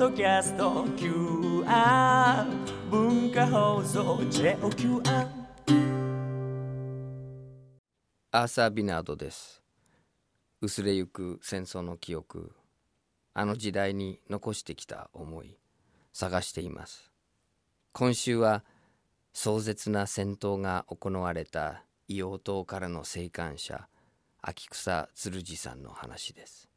ドキャスト QR 文化放送 JOQR アーサー・ビナードです。薄れゆく戦争の記憶あの時代に残してきた思い探しています。今週は壮絶な戦闘が行われた硫黄島からの生還者秋草鶴次さんの話です。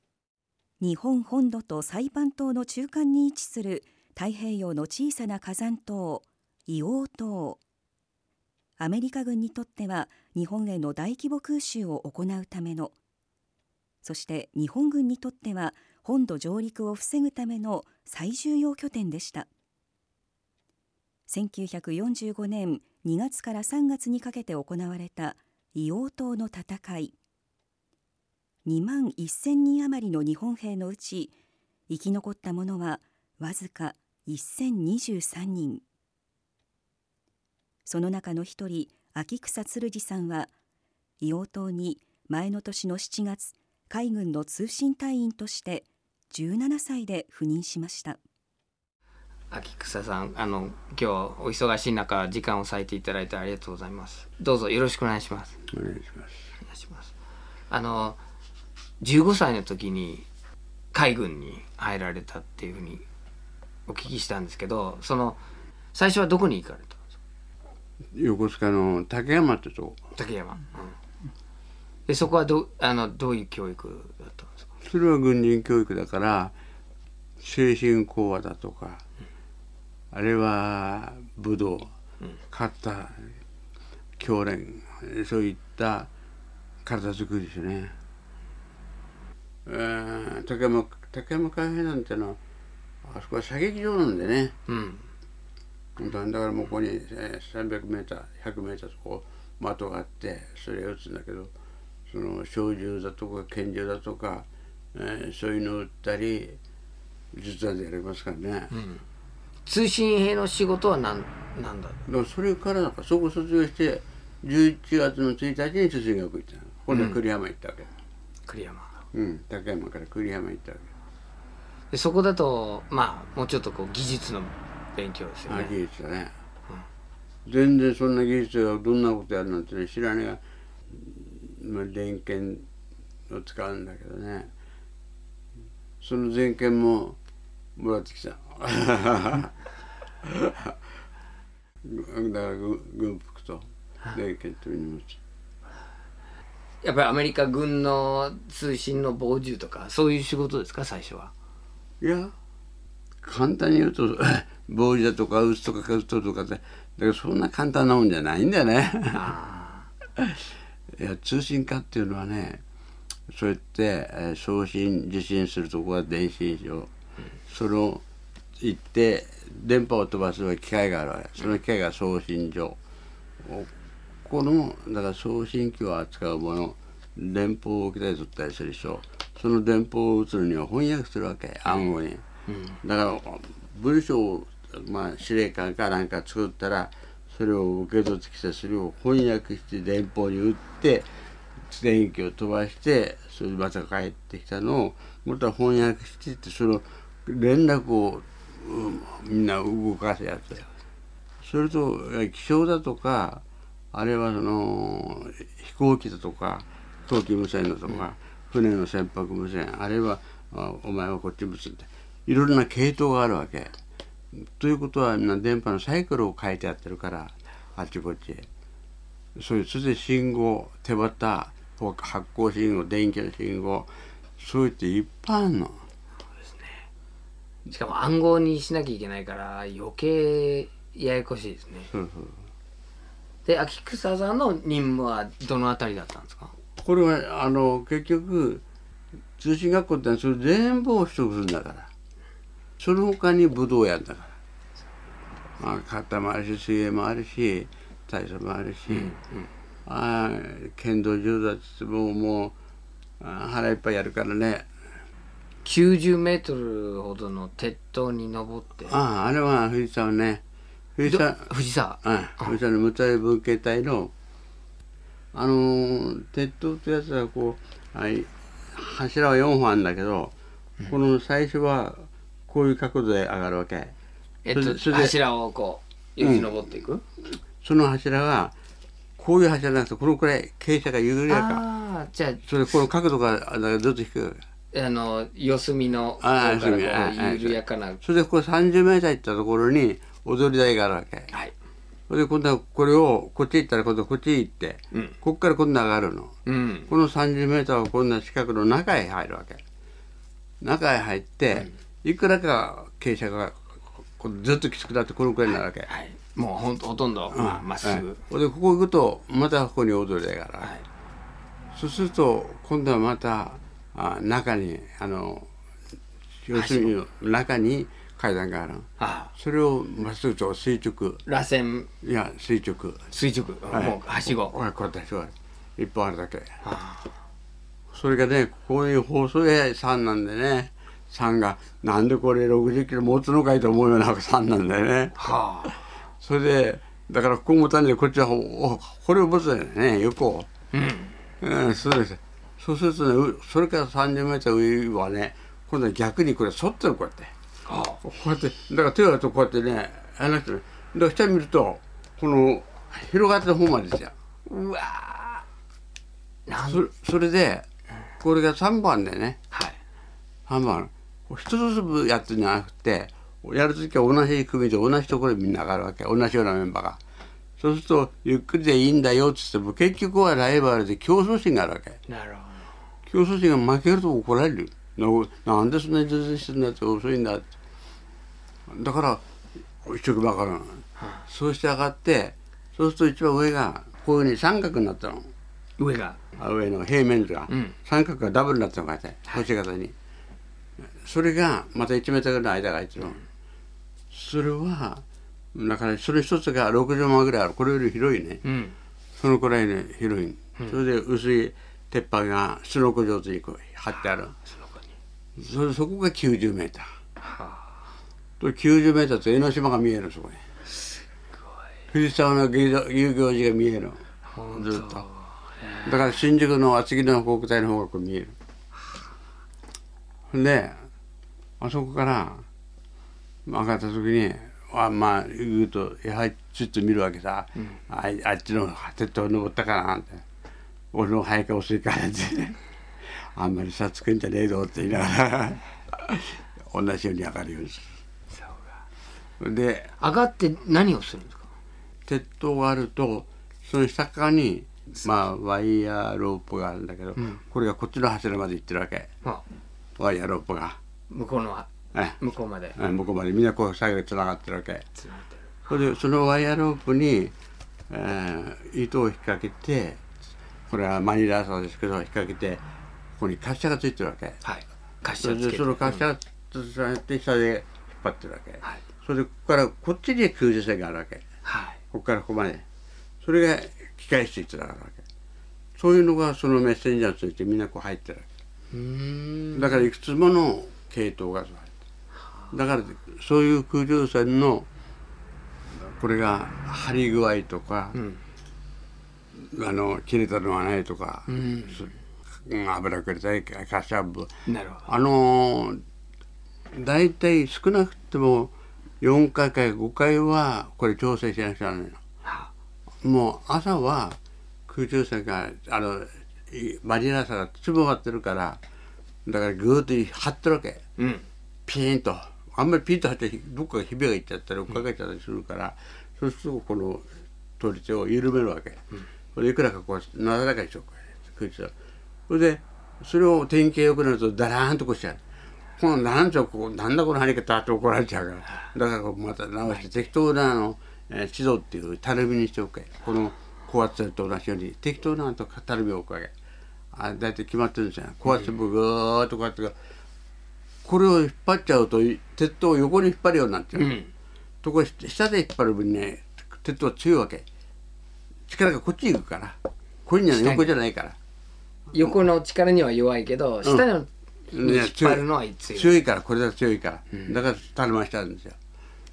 日本本土とサイパン島の中間に位置する太平洋の小さな火山島硫黄島。アメリカ軍にとっては日本への大規模空襲を行うための。そして日本軍にとっては本土上陸を防ぐための最重要拠点でした。1945年2月から3月にかけて行われた硫黄島の戦い。2万1000人余りの日本兵のうち生き残った者はわずか1023人。その中の一人秋草鶴次さんは硫黄島に前の年の7月海軍の通信隊員として17歳で赴任しました。秋草さんあの今日お忙しい中時間を割いていただいてありがとうございます。どうぞよろしくお願いします。お願いします。お願いします。あの15歳の時に海軍に入られたっていうふうにお聞きしたんですけどその最初はどこに行かれたんですか？横須賀の竹山ってとこ。竹山、うん、でそこはどあのどういう教育だったんですか？それは軍人教育だから精神講話だとか、あれは武道、勝った教練そういった体作りですね。えー、竹山竹山海兵なんてのはあそこは射撃場なんでね、うん、だからもうここに、えー、300メーター100メーターとこう的があってそれを撃つんだけどその小銃だとか拳銃だとか、えー、そういうのを撃ったり実はでやりますからね、うん、通信兵の仕事は何なんだだそれからなんかそこ卒業して11月の1日に通信学校行ったの。今度は栗山行ったわけ、栗山うん、竹山から栗山行ったわでそこだとまあもうちょっとこう技術の勉強ですよね。技術だね、全然そんな技術がどんなことやるなんてね知らねえ。が、まあ、電源を使うんだけどね。その全権ももらってきた。だから軍軍服と電源と荷物やっぱりアメリカ軍の通信の傍受とかそういう仕事ですか最初は？いや簡単に言うと 防止だとか撃つとか撃つとかってだからそんな簡単なもんじゃないんだよね。いや通信課っていうのはねそうやって、えー送信受信するとこは電信所、それを行って電波を飛ばす機械があるわけ。その機械が送信所ここのだから送信機を扱うもの電報を受けたり取ったりするでしょ。その電報を打つのには翻訳するわけ暗号に、だから文章を、まあ、司令官かなんか作ったらそれを受け取ってきてそれを翻訳して電報に打って電気を飛ばしてそれでまた帰ってきたのをまた翻訳してってその連絡を、うんみんな動かすやつそれとえ気象だとかあれはその飛行機だとか冬季無線だとか、船の船舶無線あれはあお前はこっち無線っていろいろな系統があるわけ。ということはみんな電波のサイクルを書いてやってるからあっちこっちへ。そういうそれで信号手旗発光信号電気の信号そういっていっぱいあるの。しかも暗号にしなきゃいけないから余計ややこしいですねそうそうで秋草さんの任務はどのあたりだったんですか？これはあの結局通信学校ってのはそれ全部を取得するんだから。その他に武道やんだから、まあ、肩もあるし水泳もあるし体操もあるし、ああ剣道柔道っつってももうあ腹いっぱいやるからね。90メートルほどの鉄塔に登って。あああれは藤沢ね藤沢ど藤沢うん、藤沢の無体文系隊のあのー鉄塔ってやつはこう、はい、柱は4本あるんだけど、この最初はこういう角度で上がるわけ。えっと柱をこうよじ登っていく、その柱はこういう柱なくてこのくらい傾斜が緩やか。ああじゃそれでこの角度がだからずっと低く。ああの四隅の方ああから緩やかな。それでこう30メーター行ったところに踊り台があるわけ。はい。それで今度はこれをこっち行ったら今度こっち行って、うん。こっから今度上がるの。うん。この30メーターは今度は四角の中へ入るわけ。中へ入って、いくらか傾斜がずっときつくなってこのくらいになるわけ、はいもうほんとほとんどまあまっすぐ、はい。でここ行くとまたここに踊り台があるはい。そうすると今度はまたあ中にあの要するに中に階段があるああ。それをまっすぐと垂直。螺旋。いや垂直。垂直、はい。もうはしご。これこうやって一本あるだけ。あそれがねこういう細い山なんでね山がなんでこれ60キロ持つのかいと思うような山なんだよね。はあ。それでだからここ持たんでこっちはおこれを持つんだよね横。を。うん。うん、そうです。そうするとね、うそれから30メートル上はね、今度は逆にこれ反ってるこうやって。はこうやって、だから手をやるとこうやってね、あの人ね、だから下見ると、この広がってる方までですよ。あうわーなんそれそれで、これが3番でね、はい3番。一つずつやってんじゃなくて、やるときは同じ組で同じところにみんな上がるわけ。同じようなメンバーが。そうすると、ゆっくりでいいんだよって言っても、結局はライバルで競争心があるわけ。なるほ競争心が負けると怒られるななんでそんなに全然してんだって遅いんだってだから一生懸命上がるの、そうして上がってそうすると一番上がこういうふうに三角になったの。ど上が。あ上の平面図が、うん。三角がダブルになったのかって星型に、それがまた1メートルぐらいの間が空いてるの、それはだからそれ一つが60万ぐらいある。これより広いね、うん。そのくらいね広い、それで薄い鉄板がすのこ上手にこう貼ってある。その子に。それそこが90メーター。はと90メーターと江ノ島が見えるそこに藤沢の遊行寺が見える。ずっと。だから新宿の厚木の国体の方が見える。であそこから上がった時にあまあ言うとやはりちょっと見るわけさ、あいあっちの鉄塔登ったかなって。俺の早か遅いからって。あんまり差つくんじゃねえぞって言いながら。同じように上がるようにするで上がって何をするんですか？鉄塔があるとその下側にまあワイヤーロープがあるんだけど、これがこっちの柱まで行ってるわけ。あ。ワイヤーロープが。向こうのえ向こうまで。え向こうまで。みんなこう作業つながってるわけ。つながってる。それでそのワイヤーロープに、えー糸を引っ掛けてこれはマニラ朝ですけど引っ掛けてここに滑車がついてるわけ。はい。滑それ車つけて。でその滑車がつながって下で引っ張ってるわけ、はいそれでここからこっちに90線があるわけ。はい。ここからここまで。それが機械室につながるわけ。そういうのがそのメッセンジャーについてみんなこう入ってるわうーん。けだからいくつもの系統がだからそういう空中線のこれが張り具合とか、ん。あの切れたのがないとか、うん。油くれたりなるほど。あのー大体少なくても4回か5回はこれ調整しなくちゃならないの。はもう朝は空中線があのいマリナさが粒張ってるからだからぐーっと張ってるわけ。うん。ピーンと。あんまりピンと張ってどっかがひびがいっちゃったり追っかけちゃったりするから、そうするとこの取り手を緩めるわけ、それいくらかこうなだらかにしようか空中線それでそれを典型よくなるとダラーンとこうしちゃうこのなんちゃこうなんだこの張り方って怒られちゃうから。だからまた直して適当なあの、えー、地蔵っていうたるみにしておけ。この高圧線と同じように適当なあとたるみを置くわけ。あ大体決まってるんですよ。高圧線もぐーっとこうやってこれを引っ張っちゃうと鉄塔を横に引っ張るようになっちゃう、うん。ところが下で引っ張る分ね鉄塔は強いわけ。力がこっちに行くから。これには横じゃないから。横の力には弱いけど下のに引っ張るのは強い。強いからこれだけ強いから、だからたるましてあるんですよ。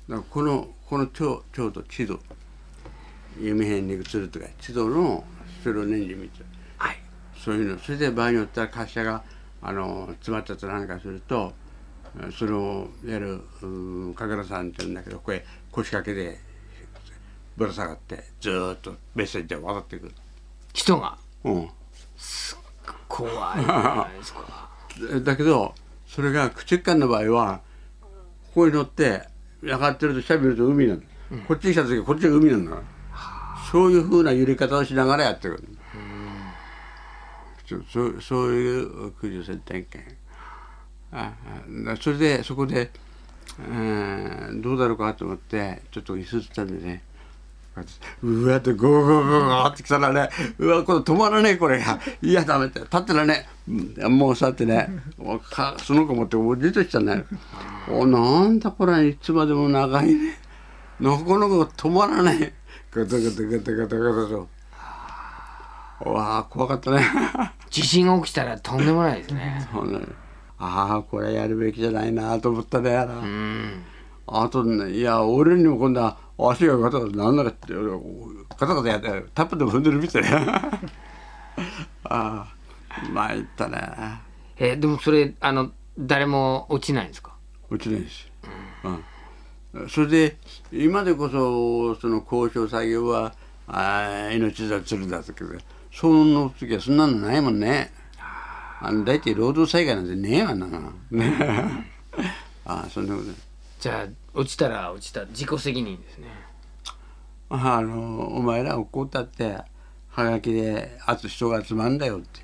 だからこのこの蝶蝶と地図弓辺に移るとか地図のそれを年次見て。はい。そういうの。それで場合によっては滑車があの詰まったなんかするとそれをやるうん神楽さんって言うんだけどこれ腰掛けでぶら下がってずーっとメッセージで渡ってくる。人が？うん。怖いじゃないですかだけどそれが口間の場合はここに乗って上がってると下見ると海なの、こっちに来た時はこっちが海なんだ。そういうふうな揺れ方をしながらやってくるそそそういう空中戦点検あそれでそこで、うん、どうだろうかと思ってちょっと椅子つったんでね。こうわってゴーゴーゴーゴーってきたらねうわこれ止まらねえこれが。いやダメって立ってらねうんもうさってね。もうかその子持っておじとしたね。おなんだこれいつまでも長いね。なかなか止まらないガタガタガタガタガタとわあ怖かったね。地震が起きたらとんでもないですね。ああこれやるべきじゃないなと思ったねあら。うんあとねいや俺にも今度は足がガタガタなんなかってガタガタやってタップでも踏んでるみたい。な ああ参ったね。えでもそれあの誰も落ちないんですか？落ちないです、うん、それで今でこそその交渉作業はああ命だ鶴だとかその時はそんなのないもんね。あの大体労働災害なんてねえわな。ね ああそんなことじゃあ落ちたら落ちた自己責任ですね。あのお前ら怒ったってはがきであと人が集まんだよって。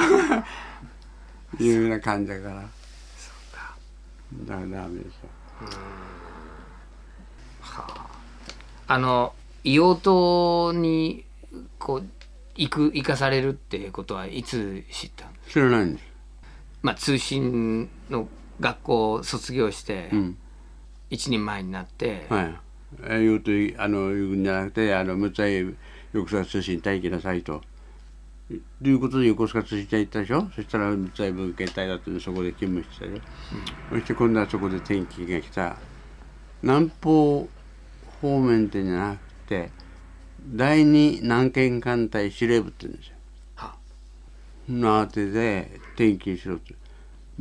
いうような感じだから。だか。らダメですよあ。の硫黄島にこう行く行かされるっていうことはいつ知ったんです知らないんです。まあ通信の学校を卒業してうん一人前になって、はい。言うとあの言うんじゃなくてあの無罪横須賀通信隊行きなさいと。ということで横須賀通信隊行ったでしょ？そしたら無罪文献隊だってそこで勤務してたでしょ、そして今度はそこで転機が来た。南方方面ってんじゃなくて第二南県艦隊司令部って言うんですよ。は。なあてで転勤しろって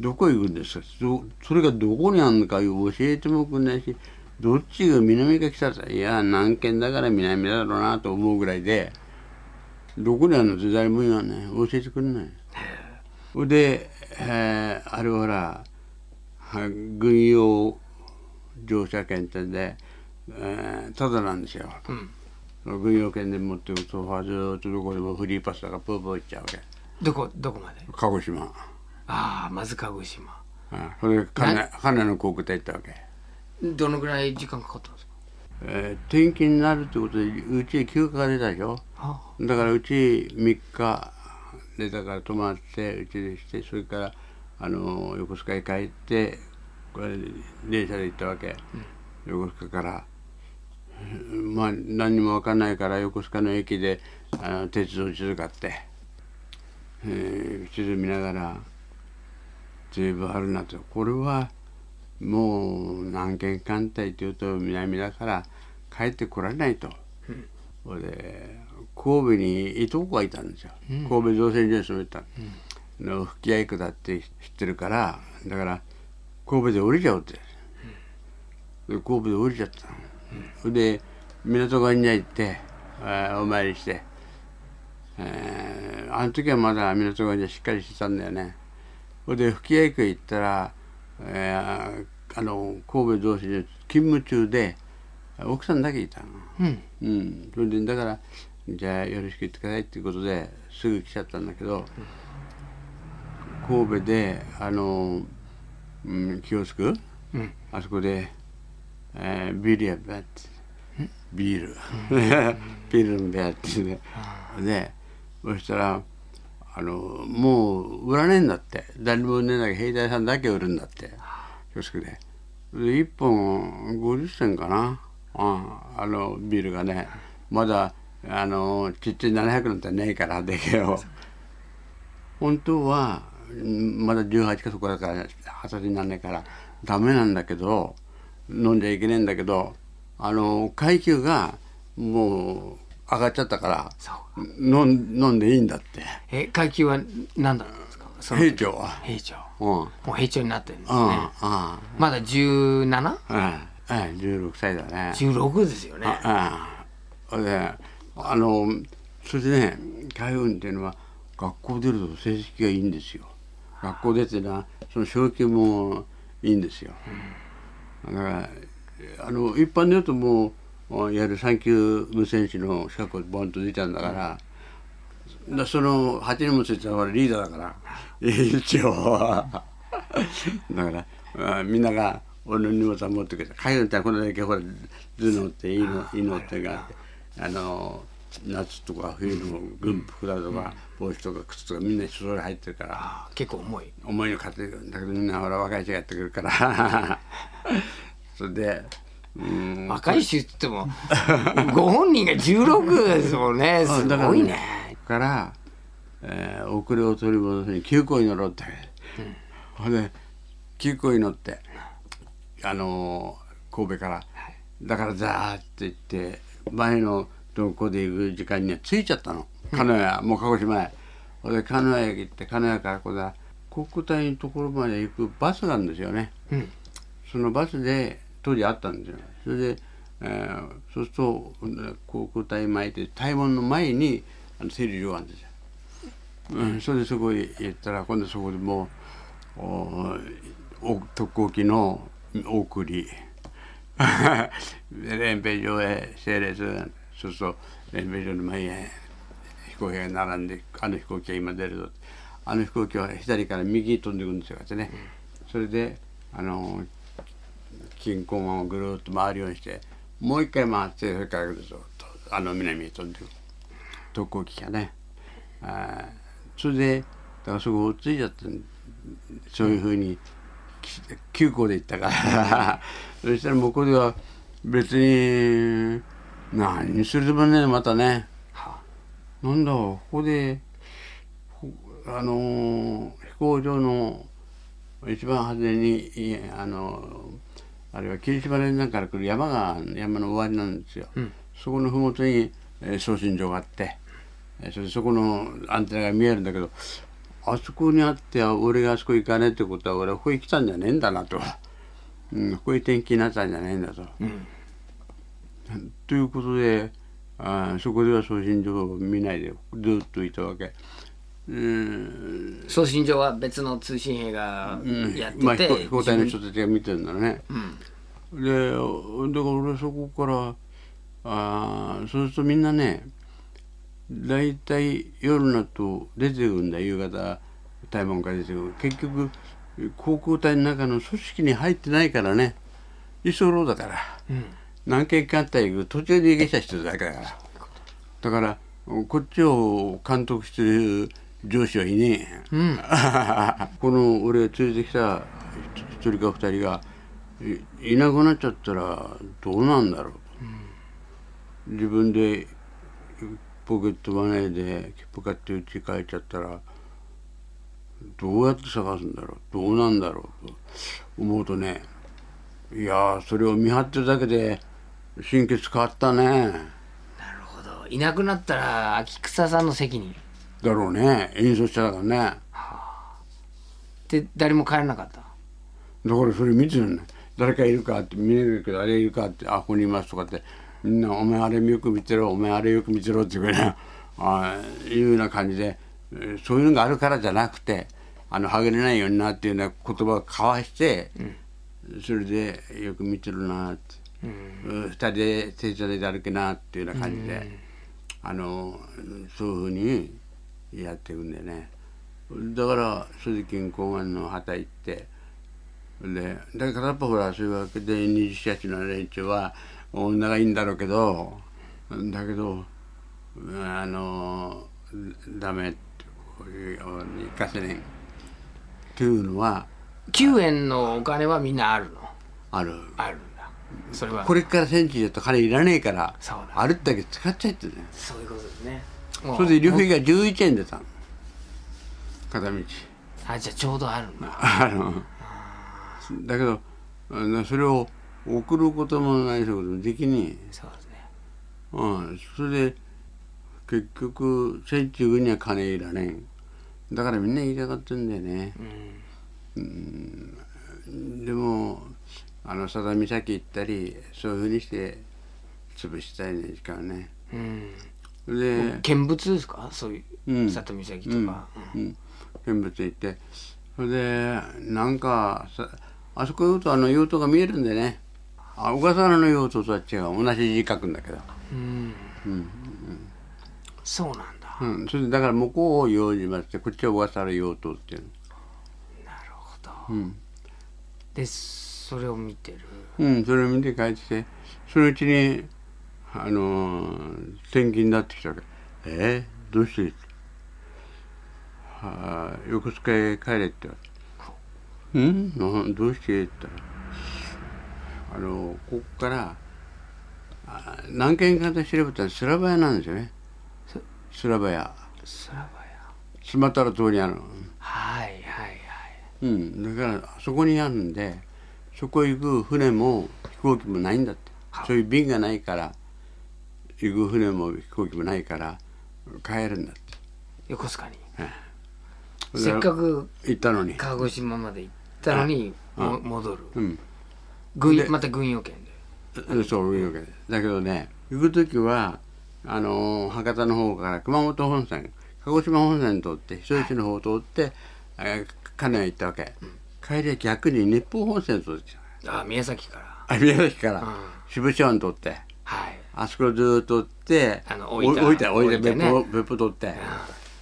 どこ行くんですか？どそれがどこにあるのか教えてもくんないしどっちが南か北かいや南県だから南だろうなと思うぐらいでどこにあるのって誰も言わない。教えてくれない。それで、えーあれはほらは軍用乗車券ってんで、えーただなんですよ、軍用券で持ってるとずーっとどこでもフリーパスだからプープー行っちゃうわけ。どこどこまで？鹿児島ああまず鹿児島。あそれで金金の航空隊行ったわけ、どのぐらい時間かかったんですか？えー転勤になるってことでうちへ休暇が出たでしょ？はだからうち3日出たから泊まってうちでしてそれからあの横須賀へ帰ってこれ電車で行ったわけ、横須賀から。うんまあ何にも分かんないから横須賀の駅であの鉄道地図買って、えー地図見ながら随分あるなと。これはもう南県艦隊というと南だから帰ってこられないと。それで神戸にいとこがいたんですよ、神戸造船所に住めた、の吹合区だって知ってるからだから神戸で降りちゃおうって、で神戸で降りちゃったの、それで港側に行ってお参りして、えーあの時はまだ港側にはしっかりしてたんだよねそれで吹合区へ行ったら、えーあの神戸造船所勤務中で奥さんだけいたの。うん。うん、それでだからじゃあよろしく言ってくださいっていうことですぐ来ちゃったんだけど神戸であの、うん、キオスク、うん。あそこで、えービールやべって。ビール。ビールのべってね。でそしたらあのもう売らねえんだって。誰も売れない兵隊さんだけ売るんだって。キオスクでで1本50銭かな。ああのビールがね。まだあのちっちゃい700なんてねえからでけよ。本当はまだ18かそこだから二十歳になんないからダメなんだけど飲んじゃいけねえんだけどあの階級がもう上がっちゃったから飲ん飲んでいいんだって。え階級は何だったんですか？兵長は。兵長。うん。もう兵長になってるんですうんねあまだ 17?16 あうんうん16歳だね。ですよね。ああであのそれでね海運っていうのは学校出ると成績がいいんですよ。学校出てなその昇級もいいんですよ、だからあの一般で言うともういわゆる3級無線士の資格をボンと出ちゃうんだから、だその8人もついたら俺リーダーだから一応。だからあみんなが俺の荷物は持ってくれて海軍ってこれだけほら頭脳っていいのいいのってがあの夏とか冬の軍服だとか帽子とか靴とかみんなそれ入ってるからあ結構重い。重いの買ってくるんだけどみんなほら若い人がやってくるから。それでうん若い衆って言っても ご本人が16ですもんね。すだからごいねから、えー遅れを取り戻すに急行に乗ろうって、ほんで急行に乗ってあのー神戸から、だからザーって言って前のどこで行く時間には着いちゃったの。鹿屋、もう鹿児島へ。ほんで鹿屋駅行って鹿屋からこだ。国体のところまで行くバスなんですよね、うん。そのバスで当時あったんですよ。それで、えーそうするとうん航空隊前って大門の前にあの整理場があるんですよ、うん、それでそこへ行ったら今度そこでもうおお特攻機の送り。で連兵場へ整列そうすると連兵場の前へ飛行機が並んであの飛行機が今出るぞ。あの飛行機は左から右に飛んでいくんですよってね、それであの金庫門をぐるっと回るようにしてもう一回回ってそれからずっとあの南へ飛んでいく特攻機がね。あそれでだからそこをついちゃってそういうふうに急行で行ったから。そしたら向こうでは別に何するでもねまたね。なんだここであのー飛行場の一番初めにあのーあれは霧島連山から来る山が山の終わりなんですよ、そこの麓に、えー送信所があって、えーそそこのアンテナが見えるんだけどあそこにあって俺があそこ行かねえってことは俺はここへ来たんじゃねえんだなと、うん、こういう天気になったんじゃねえんだと。ということであーそこでは送信所を見ないでずっといたわけ。うん。送信所は別の通信兵がやってて、まあ、飛行隊の人たちが見てるんだね。でだから俺そこからあーそうするとみんなね大体夜になると出てくるんだ夕方。大門から出てくる。結局航空隊の中の組織に入ってないからね。居候だから、何件かあったら行く。途中で逃げた人だけだからだからこっちを監督してる上司はいねえ、この俺が連れてきた一人か二人がいいなくなっちゃったらどうなんだろう。と、自分でポケットマネーで切符買って家帰っちゃったらどうやって探すんだろう。どうなんだろう。と思うとねいやーそれを見張ってるだけで心血変わったね。なるほど。いなくなったら秋草さんの責任だろうね。演奏したからね。で誰も帰らなかった？だからそれ見てるね誰かいるかって見えるけどあれいるかってあここにいますとかってみんな「お前あれよく見てろお前あれよく見てろ」っていうね あーいうような感じでえーそういうのがあるからじゃなくてあのはげれないようになっていうような言葉を交わして、それでよく見てるなって、うん、二人で手伝いで歩けなっていうような感じで、あのそういうふうにやっていくんでね。だから鈴木公安の旗行って。でだから片っぽほらそういうわけで二十四八の連中は女がいいんだろうけどだけどあのダメってこういうように行かせねん。っていうのは9円のお金はみんなあるの？ある。あるんだ。それは。これから戦地だと金いらねえからそうだあるだけ使っちゃってね。そういうことですねそれで旅費が11円出たの片道。あじゃあちょうどあるんだ。あの。だけどそれを送ることもないこともできねそうですね。え、うん、それで結局戦地軍には金いらねんだからみんな言いたがってるんだよね、でもあの佐田岬行ったりそういうふうにして潰したいね時間ね。うんで、見物ですか？そういううん。里岬とか、うん、見物行って。それでなんかさあそこ言うとあの用途が見えるんでね。あ小笠原の用途とは違う。同じ字書くんだけど、うん。そうなんだ。うん、それでだから向こうを用事ましてこっちは小笠原用途っていう。のなるほど、うん。でそれを見てる。うん、それを見て帰ってきてそのうちにあのー転勤になってきたわけ「えー、どうして?」はあ「横須賀へ帰れ」って言われて「うん？などうして?」って言ったら。あのここからあ何軒かで調べたらスラバ屋なんですよね。スラバ屋。スラバヤスマトラ島にあるの。はいはいはい。うん、だからそこにあるんでそこ行く船も飛行機もないんだって。そういう便がないから行く船も飛行機もないから帰るんだって。横須賀に。でせっかく行ったのに、鹿児島まで行ったのにも戻る。うん、軍でまた軍用券で。そういうわけでだけどね行く時はあのー博多の方から熊本本線鹿児島本線通って人吉の方を通って、えー金谷行ったわけ、帰りは逆に日本本線通ってきた。あ宮崎から。あ宮崎から、うん。渋谷湾通ってはい。あそこずっと追ってあの置いた置いて別府取って。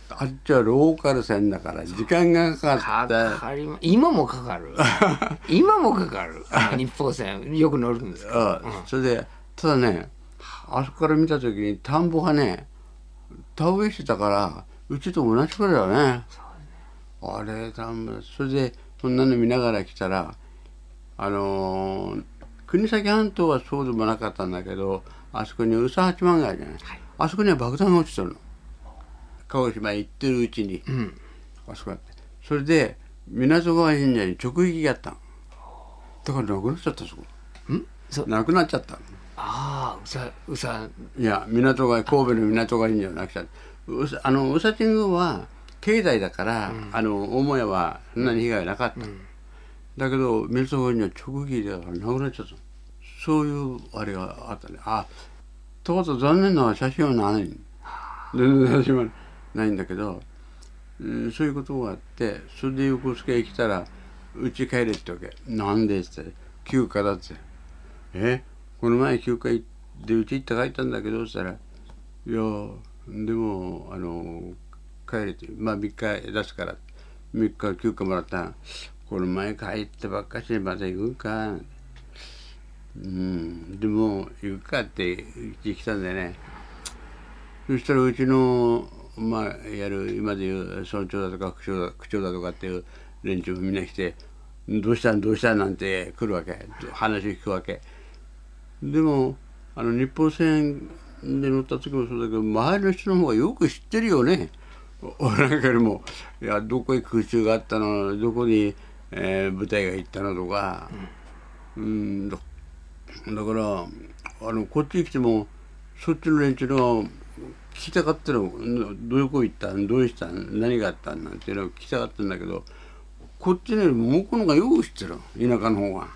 あっちはローカル線だから時間がかかかって。かりま今もかかる。今もかかる。日報線よく乗るんですけど。あそれでただねあそこから見た時に田んぼがね田植えしてたからうちと同じくらいだよね。あれ田んぼそれでそんなの見ながら来たらあのー国東半島はそうでもなかったんだけどあそこに宇佐八幡街じゃない、あそこには爆弾が落ちてるの。鹿児島へ行ってるうちに、うん。あそこだって。それで港川神社に直撃やったの。だからなくなっちゃったそこ。ん？なくなっちゃった。のああうさうさ。いや港川神戸の港川神社はなくちゃ。ったあの宇佐神宮は境内だから、あの母屋はそんなに被害なかった、だけど港川には直撃だからなくなっちゃったそういうあれがあったね。あとこと残念なのは写真はない。全然写真はないんだけど、うん、そういうことがあってそれで横須賀へ来たらうち帰れってわけ。なんでって言ったら休暇だって。え？この前休暇行ってうち行って帰ったんだけどって言ったらいやでもあの帰れってまあ3日出すから3日休暇もらったこの前帰ってばっかしでまた行くか。うん。でも行くかってうち来たんだよね。そしたらうちのまあやる今でいう村長だとか区長だ区長だとかっていう連中もみんな来て「どうしたんどうしたん?」なんて来るわけ話聞くわけ。でもあの日本線で乗った時もそうだけど周りの人の方がよく知ってるよね。俺なんかよりもいやどこへ空襲があったのどこに、えー部隊が行ったのとか、うん、だだからあのこっちに来てもそっちの連中の聞きたかったのどういう子行ったんどうしたん何があったんなんていうのを聞きたかったんだけどこっちのよりも向こうの方がよく知ってる田舎の方が。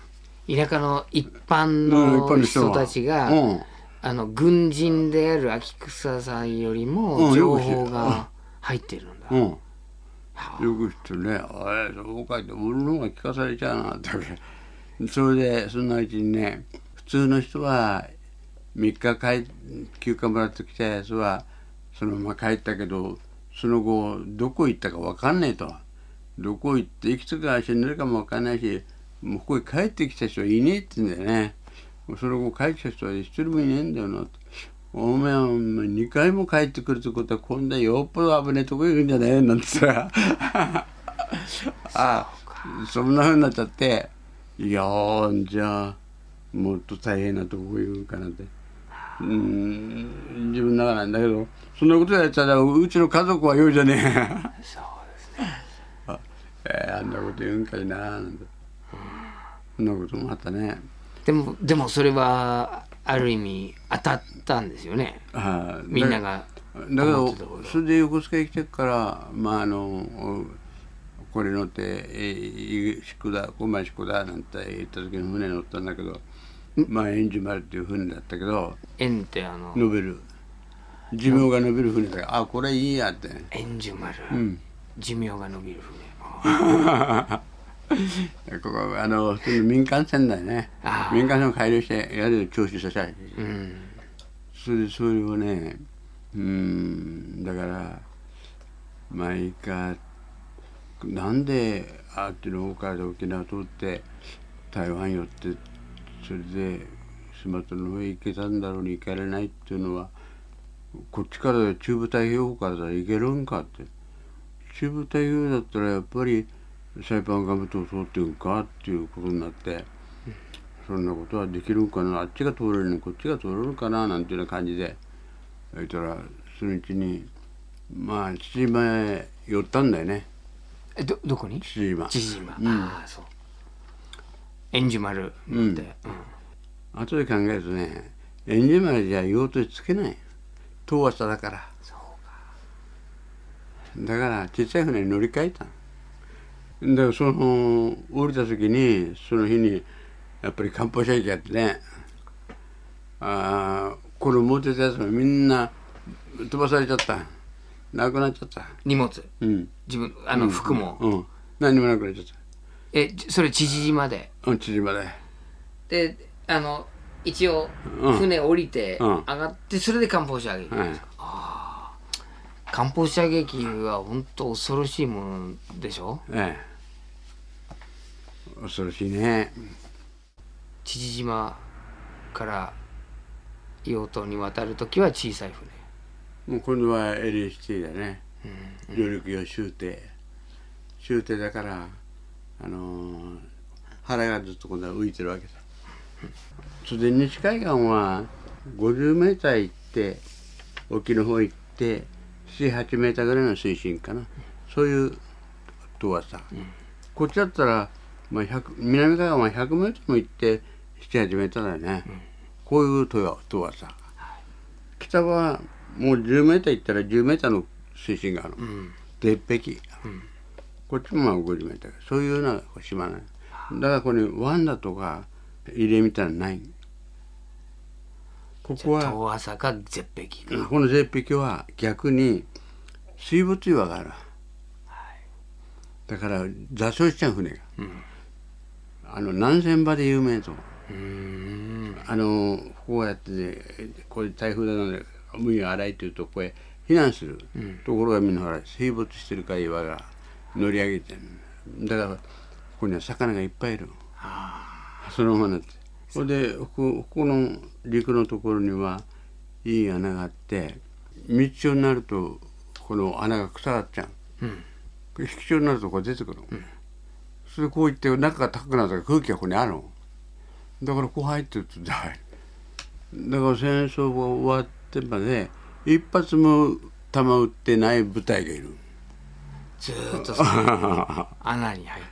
田舎の一般の人たちが、うん。あの軍人である秋草さんよりうんも情報が入ってるんだ、うん、よく知ってね「あれそうかい」って俺の方が聞かされちゃうなってそれでそんなうちにね普通の人は3日帰休暇もらってきたやつはそのまま帰ったけどその後どこ行ったか分かんねえと。どこ行っていくつか死んでるかも分かんないしもうここへ帰ってきた人はいねえって言うんだよね。その後帰ってきた人は一人もいねえんだよなって。お前は2回も帰ってくるってことは今度はよっぽど危ねえとこ行くんじゃねえなんてさ。あそんなふうになっちゃっていやーじゃあもっと大変なとこ行くかなって。うん自分ながらなんだけどそんなことやったらうちの家族は言うじゃねえ。そうですね。あ えーあんなこと言うんかいななんて。そんなこともあったね。でもでもそれはある意味当たったんですよね。あーみんながだけどそれで横須賀へ来てからまああのこれ乗ってえー宿だ小前宿だなんて言った時に船乗ったんだけどまあ円珠丸っていう船だったけど円ってあの伸びる。寿命が伸びる船だからあこれいいやって。円珠丸、ん。寿命が伸びる船 ここあの民間船だよね。民間船を改良してやる調子させたいうん。それでそれをねうんだからまあいいかなんであっちの方から沖縄通って台湾寄ってそれでスマトの方へ行けたんだろうに行かれないっていうのはこっちから中部太平洋からだら行けるんかって。中部太平洋だったらやっぱりサイパンガム島通っていくかっていうことになって。そんなことはできるんかなあっちが通れるのにこっちが通れるかななんていうような感じで言ったらそのうちにまあ父島へ寄ったんだよね。えどどこに？父島。父島、うん。ああそう。円珠丸乗って、うん。後で考えるとね円珠丸じゃ用途つけない。遠浅だから。だから小さい船に乗り換えただからその降りた時にその日にやっぱり漢方射撃やってね。ああこれ持ってたやつもみんな飛ばされちゃった。なくなっちゃった。荷物。うん。自分あの服も、うん。何にもなくなっちゃっえそれ父島で？たうん父島で。であの一応うん。船降りてうん。上がってそれで艦砲射撃、はい。艦砲射撃は本当恐ろしいものでしょ？ええ恐ろしいね。父島から硫黄島に渡る時は小さい船。もう今度は LHT だね、上陸用終艇終艇だからあのー腹がずっと今度は浮いてるわけだ。それで西海岸は50メーター行って沖の方行って78メーターぐらいの水深かな。そういう遠さ、こっちだったら、まあ、100南海岸は100メーターも行って78メーターだよね、こういう遠遠さ。北はもう10メーター行ったら10メーターの水深がある、絶壁、こっちもまあ50メーターそういうような島なんだからこれワンダとか入れみたいなのない。ここは遠浅か絶壁か、この絶壁は逆に水没岩がある、だから座礁しちゃう船が、あの南船場で有名と。あのこうやってねこれ台風なので海が荒いというとここへ避難する、ところがみんなほら水没してるから岩が乗り上げてるだからここには魚がいっぱいいるそのままなって。それでここの陸のところにはいい穴があって密潮になるとこの穴が塞がっちゃう、うん。引き潮になるとこれ出てくる、それでこういって中が高くなったら空気がここにあるの。だからこう入ってるとだから戦争が終わってまで一発も弾撃ってない部隊がいる。ずーっとその穴に入っ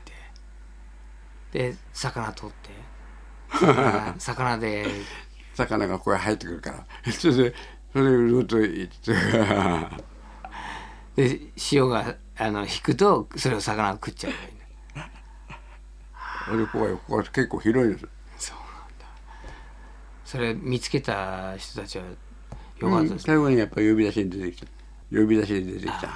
てで魚取って魚 魚で。魚がここへ入ってくるから。それでそれでルート行ってで潮があの引くとそれを魚が食っちゃう俺ここへここは結構広いですそうなんだ。それ見つけた人たちはよかったですね、最後にやっぱり呼び出しに出てきた。呼び出しで出てきた。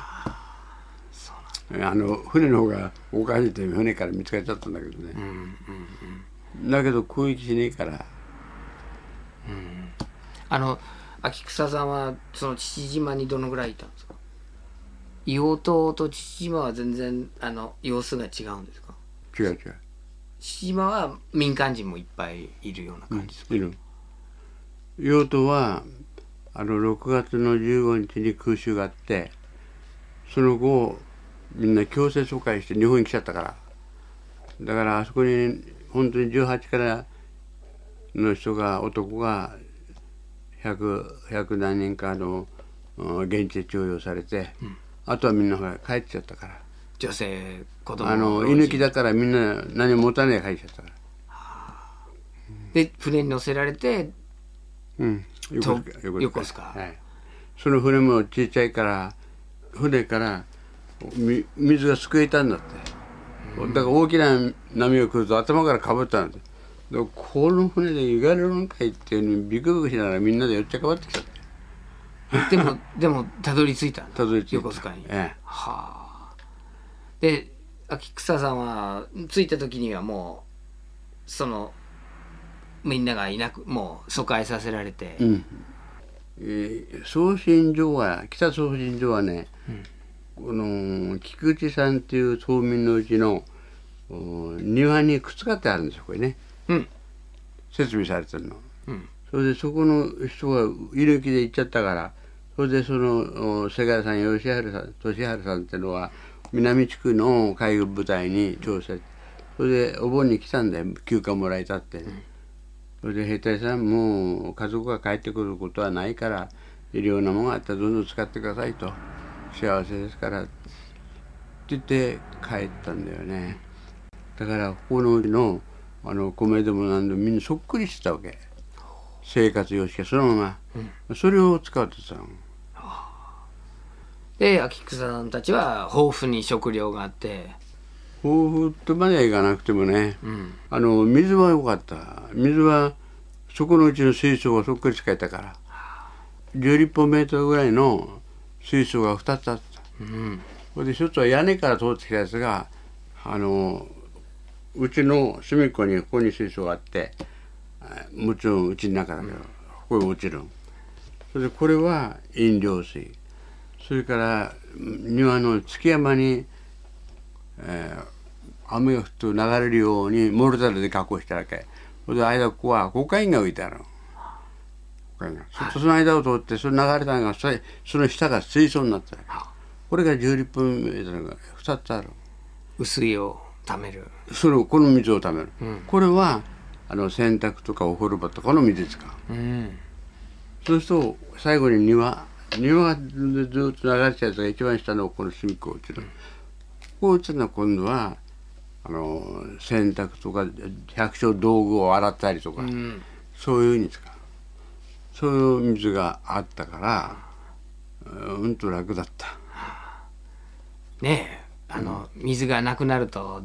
あの船の方がおかしいって船から見つかっちゃったんだけどね、だけど空域しねえから。あの秋草さんはその父島にどのぐらいいたんですか？硫黄島と父島は全然あの様子が違うんですか？違う違う。父島は民間人もいっぱいいるような感じですか、いる。用途はあの6月の15日に空襲があってその後みんな強制疎開して日本に来ちゃったから。だからあそこに本当に18からの人が男が100 100何人かのうん現地で徴用されて、あとはみんなほら帰っちゃったから。女性あの居抜きだからみんな何も持たないで帰っちゃったから。で船に乗せられてうん、と横須賀横須賀はい、その船も小さいから船からみ水がすくえたんだって、だから大きな波が来ると頭からかぶったんだでこの船で行かれるのかいっていうのにビクビクしながらみんなで寄っちゃかばってきたでもでもたどり着いたんだ。たどり着いた。横須賀に、ええ。はあ。で秋草さんは着いた時にはもうそのみんながいなくもう疎開させられて、うん。えー送信所は北送信所はね、この菊池さんっていう島民のうちのお庭にくっつかってあるんですよこれね。うん。設備されてるの、うん。それでそこの人が居抜きで行っちゃったからそれでそのお瀬川さん吉春さん俊春さんっていうのは南地区の海軍部隊に調査。それでお盆に来たんだよ。休暇もらえたって、それで兵隊さんもう家族が帰ってくることはないからいろんなものがあったらどんどん使ってくださいと。幸せですから。って言って帰ったんだよね。だからここののあの米でもなんでもみんなそっくりしてたわけ。生活様式がそのまま、それを使ってたので秋草さんたちは豊富に食料があって。豊富とまではいかなくてもね、うん。あの水は良かった。水はそこのうちの水槽がそっくり使えたから。10立方メートルぐらいの水槽が2つあった。うん。それで一つは屋根から通ってきたやつがあのうちの隅っこにここに水槽があってあもちろんうちの中だけど、ここに落ちるそれでこれは飲料水それからうん庭の築山に、えー雨が降って流れるようにモルタルで加工したわけ。それで間ここはコカインが浮いてあるそその間を通ってその流れたのがその下が水槽になってる。わけこれが10立方メートルが2つある。薄いを貯める。それをこの水をためる、これはあの洗濯とかお風呂場とかの水使う。うん。そうすると最後に庭庭でずっと流れてたやつが一番下のこの隅っこ落ちる、ここ落ちるのは今度はあの洗濯とか百姓道具を洗ったりとか、うん。そういうふうに使う。そういう水があったからうんと楽だった。ねえあの、水がなくなると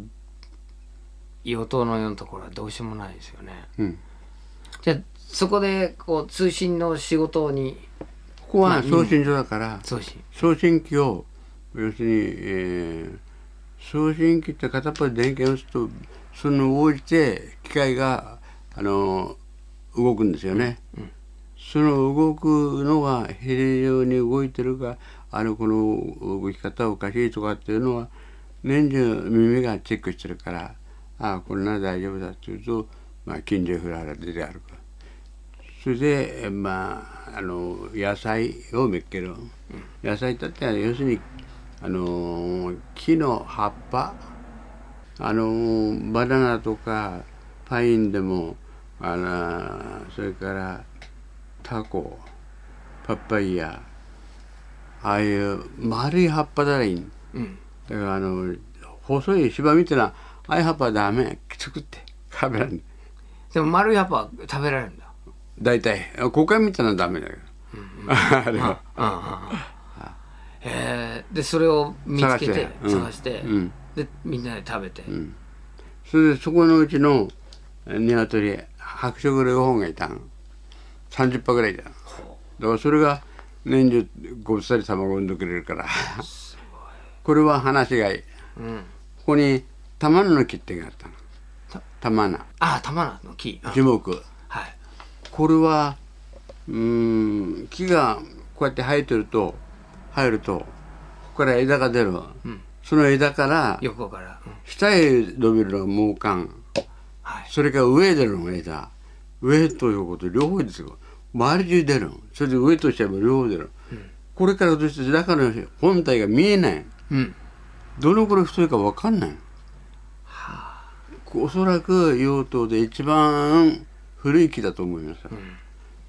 硫黄島のようなところはどうしようもないですよね。うん。じゃあそこでこう通信の仕事にここは送信所だから、送信。送信機を要するに、えー送信機って片っぽで電源を押すとその応じて機械があの動くんですよね、その動くのが平常に動いてるかあのこの動き方おかしいとかっていうのは年中耳がチェックしてるからああこれなら大丈夫だっていうと、まあ、近所へ振られて歩くそれでえまああの野菜をめっける、野菜だって要するにあの木の葉っぱ。あのバナナとかパインでもあのそれからタコパパイヤああいう丸い葉っぱだらいいうん。だからあの細い芝みたいなああいう葉っぱはダメ。きつくって。食べられない。でも丸い葉っぱは食べられるんだ大体コカインみたのはダメだけど、あれは。うんうん うんへえでそれを見つけて探して。うん。でみんなで食べて、それでそこのうちの鶏白色両方がいたの。30羽ぐらいいたの。だからそれが年中ごっさり卵を産んでくれるから。これは話がいい。こうん、こに玉菜の木ってがあったの。た玉菜。ああ玉菜の木。あ。樹木。はいこれはうーん木がこうやって生えてると生えるとここから枝が出る、その枝から横から、うん。下へ伸びるのが毛幹はい。それから上へ出るのが枝。上と横と両方ですよ。周り中出るの。それで上と下も両方出る、これからどうして中の本体が見えないうん。どのくらい太いか分かんない、おそらく硫黄島で一番古い木だと思います、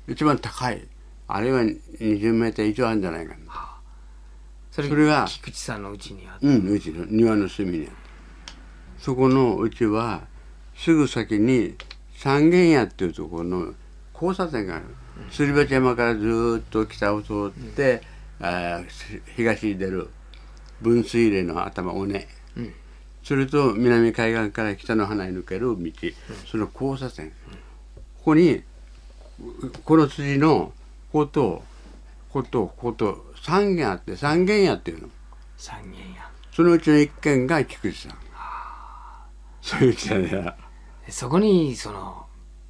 一番高い。あれは20メーター以上あるんじゃないかな。それそれが菊池さんのうちにあってうんうちの庭の隅にあったそこのうちはすぐ先に三軒屋っていうところの交差点がある。すり鉢山からずーっと北を通って、あー東に出る。分水嶺の頭尾根、それと南海岸から北の花に抜ける道、その交差点、ここにこの筋のこことこことここと3軒あって3軒屋っていうの。三軒やそのうちの1軒が菊池さん。そういう時代だ。でそこにその、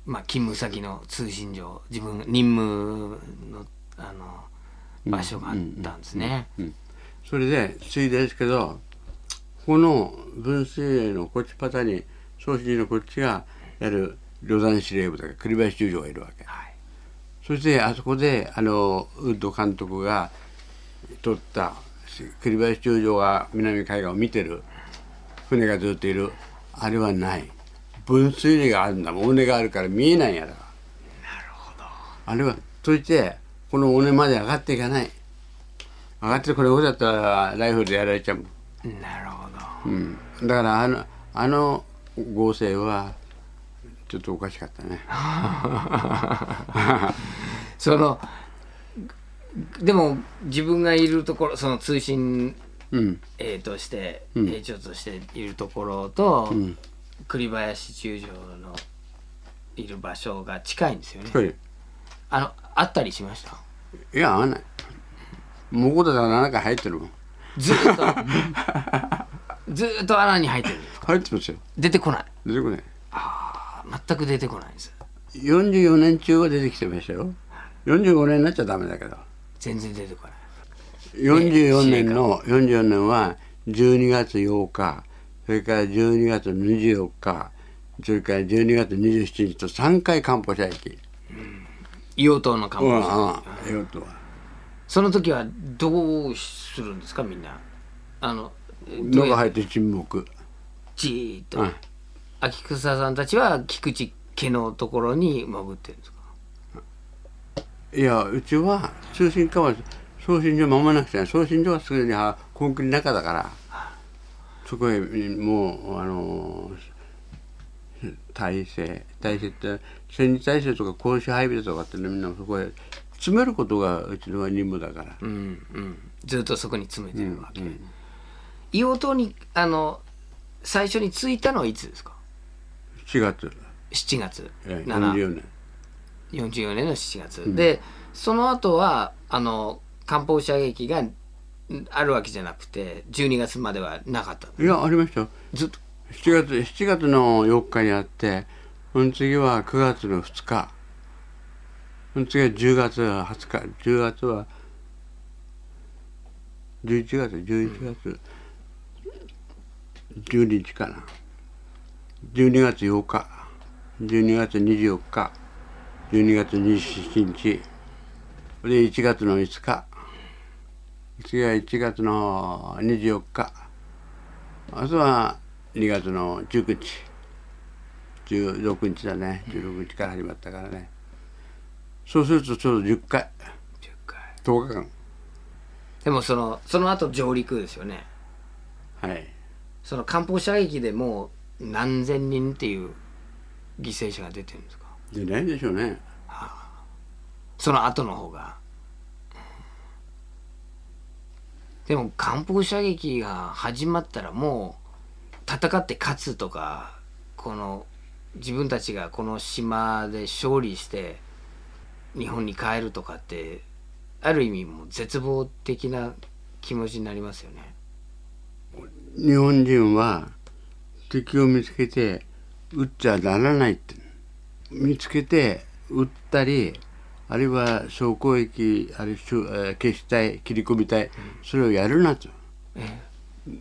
まあ、勤務先の通信所自分が任務のあの場所があったんですね、それでついでですけどこの分水嶺のこっちパタに送信のこっちがやる旅団司令部だから栗林中将がいるわけ。はい。そしてあそこであのウッド監督が撮った栗林中将が南海岸を見てる船がずっといる。あれはない。分水嶺があるんだもん。尾根があるから見えないんやだなるほど。あれはそしてこの尾根まで上がっていかない。上がってこれこだったらライフルでやられちゃうもん。なるほど。うん、だからあのあの合成はちょっとおかしかったね。そのでも自分がいるところその通信うん。えーとして、兵長としているところと、栗林中将のいる場所が近いんですよね。これあのあったりしました？いや合わない。もうこだから7回入ってるもん。ずーっと。ずーっと穴に入ってるんですか？入ってますよ。出てこない。出てこない。あ全く出てこないんです。44年中は出てきてましたよ。45年になっちゃダメだけど。全然出てこない。44年の44年は12月8日それから12月24日それから12月27日と3回艦砲射撃硫黄島の看うん護師うん用途はその時はどうするんですかみんな。あのどうやのが入って沈黙。じーっと、うん秋草さんたちは菊池家のところに潜ってるんですか？いやうちは通信課は送信所守らなくちゃ送信所はすぐにはコンクリの中だから。そこへもうあの体制体制って戦時体制とか公衆配備とかってねみんなそこへ詰めることがうちの任務だから、うんうん。ずっとそこに詰めてるわけ、硫黄島にあの最初に着いたのはいつですか？4月。7月、ええ7 44年。44年の7月、でその後はあの艦砲射撃がんあるわけじゃなくて12月まではなかったいやありましたよ。ずっと。7月7月の4日にあってその次は9月の2日。その次は10月20日。10月は11月11月、12日かな12月8日12月24日12月27日で1月の5日次は1月の24日あとは2月の19日16日だね。16日から始まったからね。そうするとちょうど10回10回10日間。でもそのその後上陸ですよね。はい。その艦砲射撃でもう何千人っていう犠牲者が出てるんですか？でないでしょうね。その後の方が。でも艦砲射撃が始まったらもう戦って勝つとかこの自分たちがこの島で勝利して日本に帰るとかってある意味もう絶望的な気持ちになりますよね。日本人は敵を見つけて撃っちゃならないって。見つけて撃ったりあるいは総攻撃あるいは消したい切り込みたいそれをやるなと。え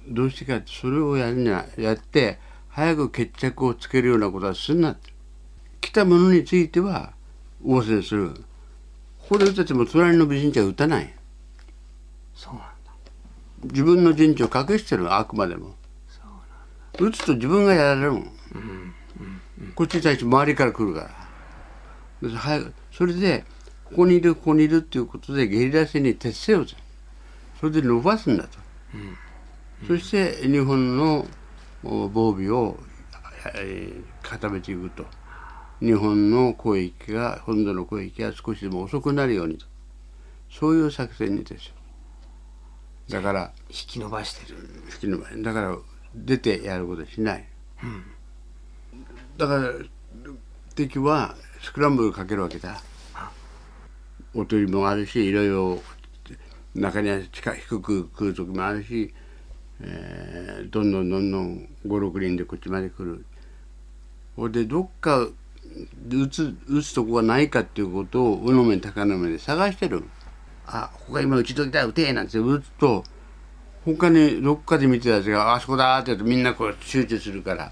どうしてかってそれをやるにはやって早く決着をつけるようなことはすんなって。来たものについては応戦する。ここで撃たっても隣の美人地は撃たない。そうなんだ。自分の陣地を隠してるあくまでも撃つと自分がやられるもん、こっちに対して周りから来るから。で早くそれでここにいるここにいるっていうことでゲリラ戦に徹せよとそれで伸ばすんだと、そして日本のお防備を、えー固めていくと。日本の攻撃が本土の攻撃が少しでも遅くなるようにと。そういう作戦にですよだから引き伸ばしてる。好きの場合だから出てやることしない、だから敵はスクランブルかけるわけだ。おとりもあるしいろいろ中には近い低く来る時もあるし、えーどんどんどんどん56人でこっちまで来る。ほんでどっか撃つ撃つとこがないかっていうことを鵜の目高の目で探してる。あ。ここが今撃ちときたい撃てなんて撃つと他にどっかで見てたやつがあそこだって言うとみんなこう集中するから。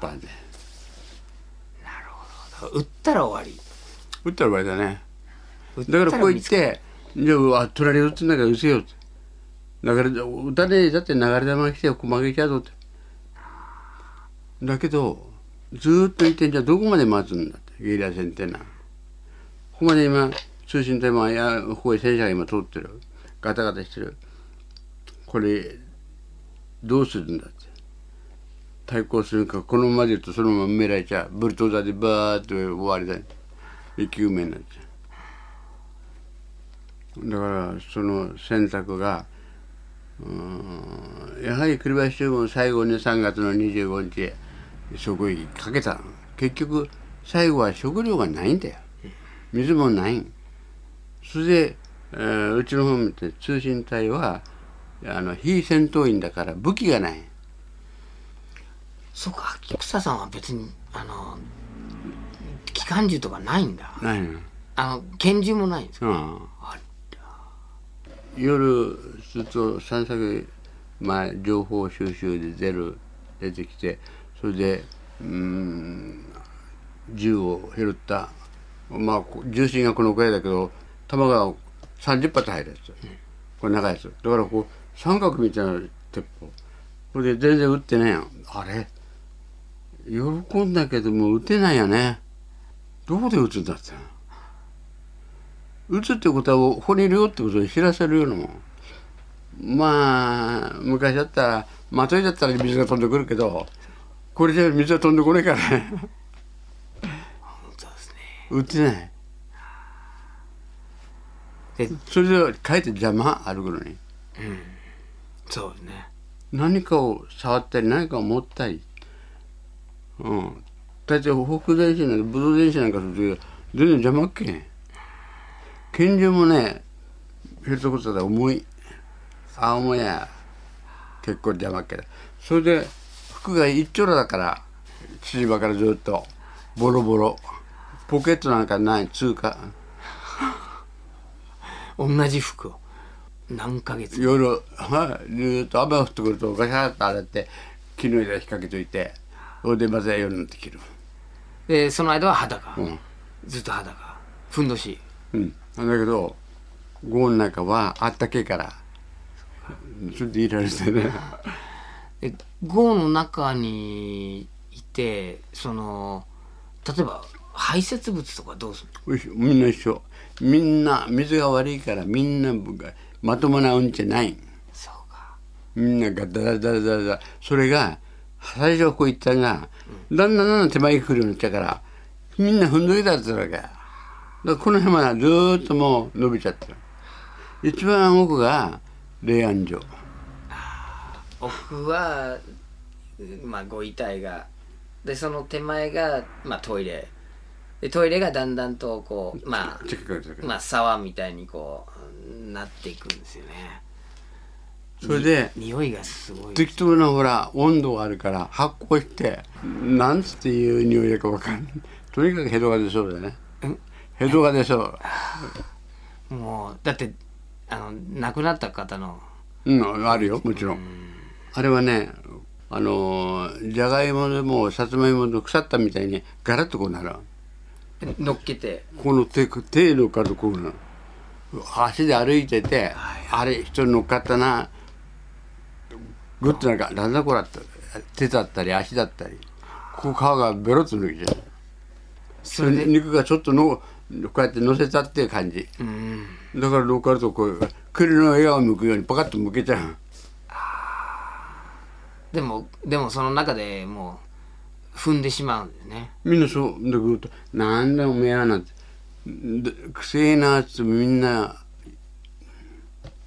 バンで撃ったら終わり。撃ったら終わりだね。だからこう言ってじゃああ取られるってんだから撃せよって。だから撃たねえだって流れ弾が来てこ負けちゃうぞって。だけどずーっと言ってんじゃあどこまで待つんだって。ゲリラ戦ってのは。ここまで今通信帯もいやここへ戦車が今通ってる。ガタガタしてるこれどうするんだって。対抗するかこのままでとそのまま埋められちゃう。ブルトーザーでバーッと終わりだ生き埋めになっちゃう。だからその選択がうんやはり栗林中も最後に3月の25日食撃かけた。結局最後は食料がないんだよ。水もない。それで、えーうちの方見て通信隊はあの非戦闘員だから武器がない。そうか。草さんは別にあの機関銃とかないんだ。ないの。あの拳銃もないんですか？うん。夜すると散策前情報収集で出る出てきてそれでうーん銃を拾った。まあこ重心がこのくらいだけど弾が30発入るやつ。これ長いやつ。だからこう三角みたいな鉄砲これで全然撃ってないやん。あれ？喜んだけども撃てないよね。どこで撃つんだって撃つってことはここにいるよってことを知らせるようなもん。まあ昔だったらまといだったら水が飛んでくるけどこれじゃ水は飛んでこないからね。そうですね。撃ってない。でそれでかえって邪魔歩くのにそうね。何かを触ったり何かを持ったり。うん。だって北前進なんか武道前進なんかすると全然邪魔っけん。拳銃もねヘルトコスターで重い。青もや結構邪魔っけだそれで服が一丁羅だから父場からずっとボロボロ。ポケットなんかない通貨。同じ服を何ヶ月夜はいずーっと雨が降ってくるとガシャッと洗って木の枝引っ掛けといてそれでまた夜になって着る。でその間は裸、うん。ずっと裸。ふんどし。うん。だけど豪の中はあったけえからそれでいられてね。で壕の中にいてその例えば排泄物とかどうするみんな一緒。みんな水が悪いからみんながまともなうんちない。そうか。みんながダラダラダラダラ。それが最初はこう言ったが、だん。だんだんだん手前に来るようになっちゃうからみんな踏んどいたってわけ。だからこの辺はずーっともう伸びちゃってる一番奥が霊安所。奥はまあご遺体がでその手前が、まあ、トイレ。でトイレがだんだんとこうまあまあ沢みたいにこうなっていくんですよね。それでに匂いがすごい適当なほら温度があるから発酵してなんつっていう匂いだかわかんない。とにかくヘドが出そうだよね。ヘドが出そう。もうだってあの亡くなった方のうんあるよもちろん。あれはねあのじゃがいもでもさつまいもで腐ったみたいにガラッとこうなる乗っけて。この手手のからこうなる足で歩いてて、あれ人乗っかったな。グッとなんかなんだこれって手だったり足だったりここ皮がベロッと抜けちゃうそれで肉がちょっとのこうやって乗せたっていう感じ。うん。だからローカルとこう栗の笑顔を向くようにパカッと向けちゃう。でもでもその中でもう踏んでしまうんですね。みんなそう。でぐっと「なんだおめえは」なんて。で「くせえな」っつみんな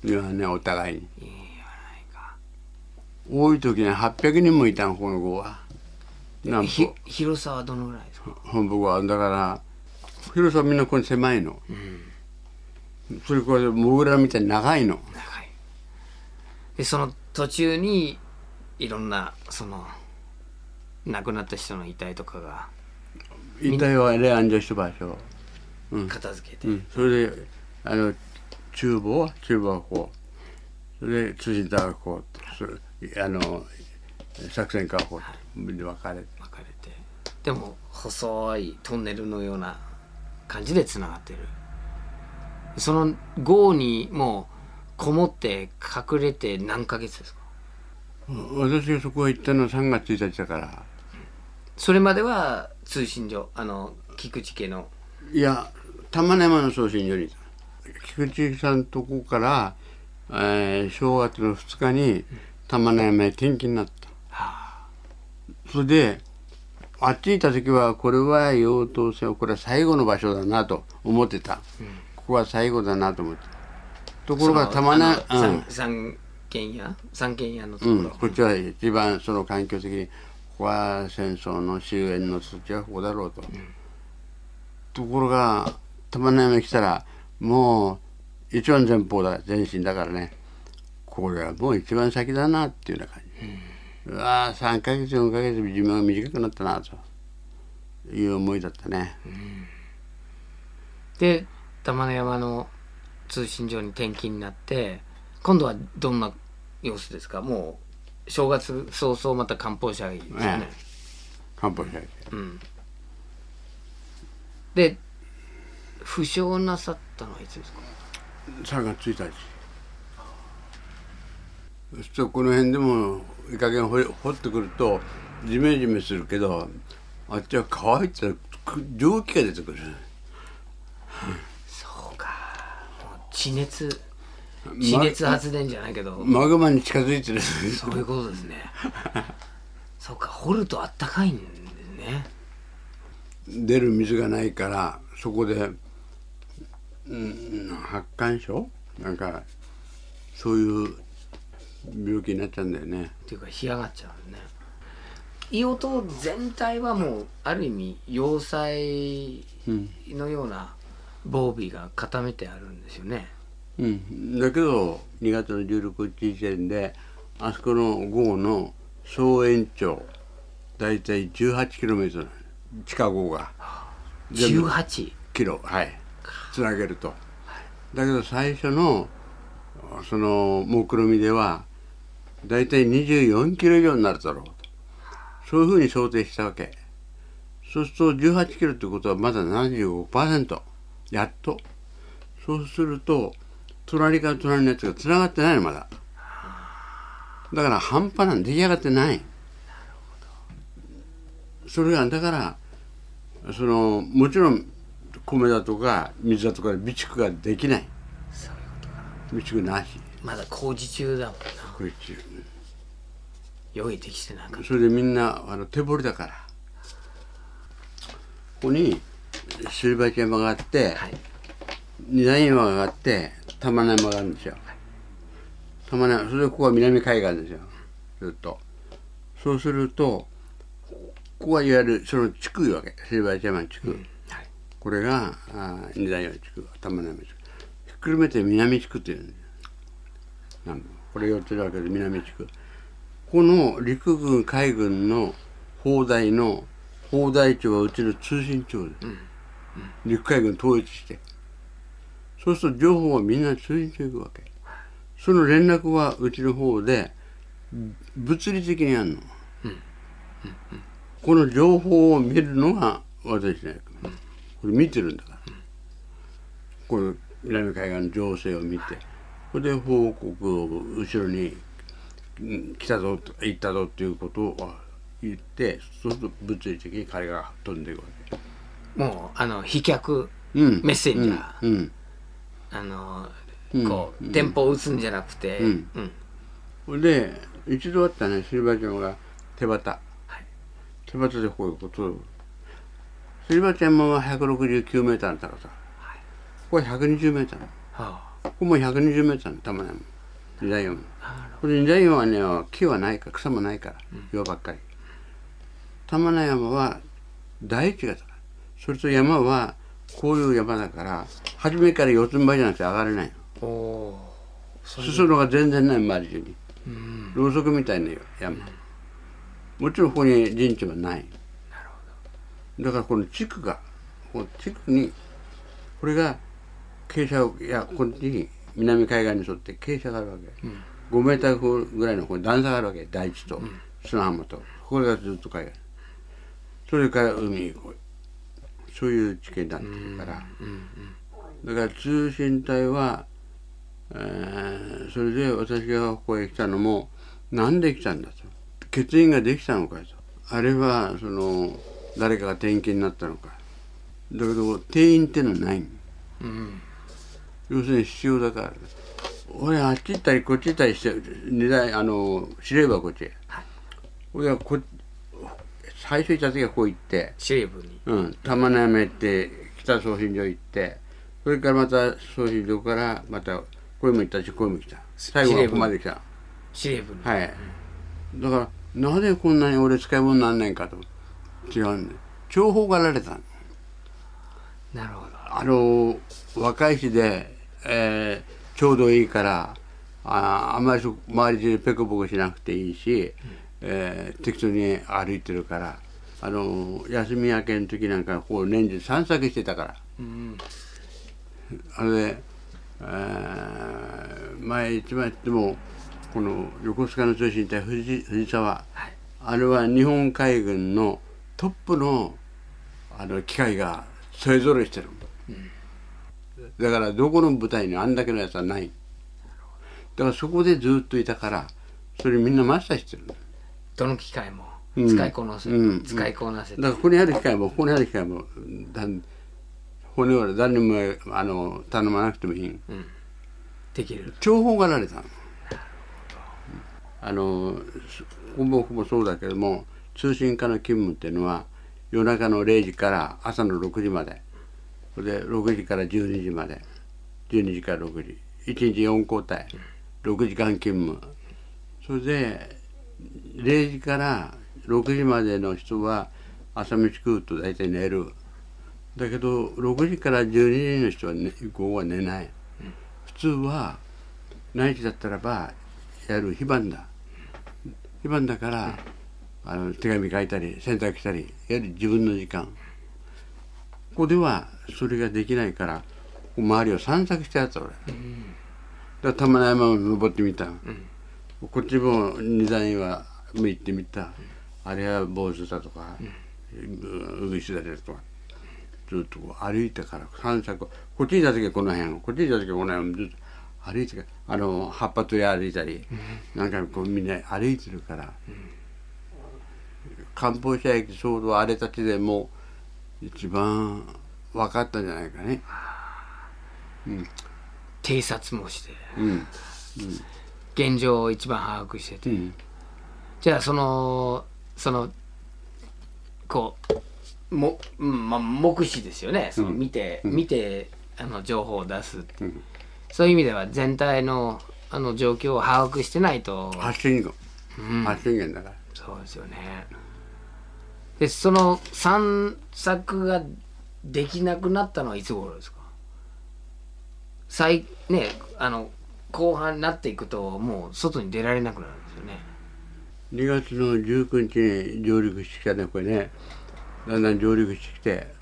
言わねお互いに。多い時には800人もいたのこの子は。なんひと広さはどのぐらいですか？本部はだから広さはみんなこれ狭いの、それこれモグラみたいに長いの。長い。でその途中にいろんなその亡くなった人の遺体とかが。遺体はあれ安置した場所片付けて、うん、それであの厨房？厨房はこう。それで通信タワーがこうそれあの作戦家はこうで分かれて。分かれて。でも細いトンネルのような感じでつながってる。その豪にもうこもって隠れて何ヶ月ですか？私がそこへ行ったのは3月1日だから。それまでは通信所あの菊池家のいや玉根山の送信所に菊池さんとこから、えー正月の2日に玉根山へ転勤になった、それであっちにいた時はこれは妖刀戦これは最後の場所だなと思ってた、ここは最後だなと思ってところが玉根あのうん。三三軒家？三軒家のところ、うん、こっちは一番その環境的にここは戦争の終焉の土地はここだろうと、ところが玉ね山に来たらもう一番前方だ前進だからね。これはもう一番先だなっていうような感じ、うわあ3ヶ月4ヶ月寿命が短くなったなと。いう思いだったね、で玉根山の通信所に転勤になって今度はどんな様子ですか？もう正月早々また漢方社ですよね、え漢方社うんで負傷なさったのはいつですか？3月1日。そうするとこの辺でもいい加減掘り掘ってくるとジメジメするけどあっちは乾いてく蒸気が出てくるそうか。地熱地熱発電じゃないけど、マグマに近づいてる。そういうことですね。そうか掘るとあったかいんですね出る水がないからそこで、うん、発汗症？なんかそういう病気になっちゃうんだよね。っていうか干上がっちゃうんね。硫黄島全体はもうある意味要塞のような防備が固めてあるんですよね、うん、だけど2月の16日時点であそこの号の総延長大体 18km 地下号が。全部。18キロ。はい。つなげると。だけど最初のその目論見では大体24キロ以上になるだろう。とそういうふうに想定したわけ。そうすると18キロってことはまだ75%やっと。そうすると隣から隣のやつがつながってないのまだ。だから半端なん出来上がってない。それがだからそのもちろん米だとか水だとかで備蓄ができない。備蓄なし。まだ工事中だもんな。これ中。用意できてなかっそれでみんなあの手掘りだから。ここにシバ山があって、たはい。二段山があって玉名山があるんですよ。玉名それでここは南海岸ですよ。ずっと。そうするとここはいわゆるその地区いうわけシバ山地区、はい。これが二段山地区玉名山地区。ひっくるめて南地区っていうんです南部。これ4つあるわけで南地区。この陸軍海軍の砲台の砲台長はうちの通信長で。す、陸海軍統一して。そうすると情報はみんな通信長行くわけ。その連絡はうちの方で物理的にあるの、この情報を見るのが私の役目これ見てるんだから、この南海岸の情勢を見てそれで報告を後ろにうん来たぞと行ったぞっていうことを言ってそうすると物理的に彼が飛んでいくわけ。もうあの飛脚うん。メッセンジャー。うん。うん。あのうん。こう電報を打つんじゃなくて、うん。で一度あったねシルバーちゃんが手旗すり鉢でこういうこと。すり鉢山は169メーターの高さ、ここは120メーター。はここも120メーターの玉山。二大山。これ二大山はね木はないから草もないから岩ばっかり。玉名山は大地が高いそれと山はこういう山だから初めから四つん這いじゃなくて上がれないの。おお裾野が全然ない周り中にろうそくみたいな山もちろんここに陣地はない。だからこの地区がこの地区にこれが傾斜やこっちに南海岸に沿って傾斜があるわけ、5メーターぐらいのこ段差があるわけ。大地と砂浜と。これがずっと海岸それから海にこうそういう地形になってるから、だから通信帯は、えーそれで私がここへ来たのもなんで来たんだと欠員ができたのかと。あれはその誰かが転勤になったのか。だけど定員ってのはない。うん要するに必要だから。俺あっち行ったりこっち行ったりして二台あの司令部はこっちへ、俺はこ最初行った時はこう行って。司令部に。うん、玉名山行って北送信所行って。それからまた送信所からまたこれも行ったしこれも来た。最後はここまで来た。司令部に。はい。だからなぜこんなに俺使い物になんねんかと。違うんだよ。重宝がられたの。なるほど。あの若い日で、えーちょうどいいからああんまりそ周り中ペコペコしなくていいし、えー適当に歩いてるからあの休み明けの時なんかこう年中散策してたから。うんあれで、えー前一番言ってもこの横須賀の通信隊藤藤沢。はい。あれは日本海軍のトップのあの機械がそれぞれしてる、だ。からどこの部隊にあんだけのやつはない。だからそこでずっといたからそれみんなマスターしてるどの機械もうん。使いこなせ、うん。使いこなせて、だからここにある機械もここにある機械もだん骨は誰にもあの頼まなくてもいい。できる。重宝がられたのあのほぼほぼそうだけども通信課の勤務っていうのは夜中の0時から朝の6時まで。それで6時から12時まで。12時から6時。1日4交代。6時間勤務。それで0時から6時までの人は朝飯食うと大体寝る。だけど6時から12時の人は、ね、午後は寝ない。普通は内地だったらばやる。非番だ。非番だからあの手紙書いたり洗濯したりやはり自分の時間。ここではそれができないから周りを散策してやった俺、だから玉名山を登ってみた、こっちも二段岩も行ってみた、あれは坊主だとか、うぐいすだとかずっとこう歩いてから散策。こっちにいた時はこの辺こっちにいた時はこの辺ずっと歩いてあの葉っぱ取り歩いたり、なんかこうみんな歩いてるから、漢方車駅ちょうどあれたちでもう一番分かったんじゃないかね。偵察もして。うん。現状を一番把握してて、うん。じゃあそのそのこうも、うんまあ、目視ですよね。その見て、見てあの情報を出すって、うんそういう意味では全体のあの状況を把握してないと。発信源、うん。発信源だから。そうですよね。でその散策ができなくなったのはいつ頃ですか？最ねあの後半になっていくともう外に出られなくなるんですよね。2月の19日に上陸してきたねこれね。だんだん上陸してきて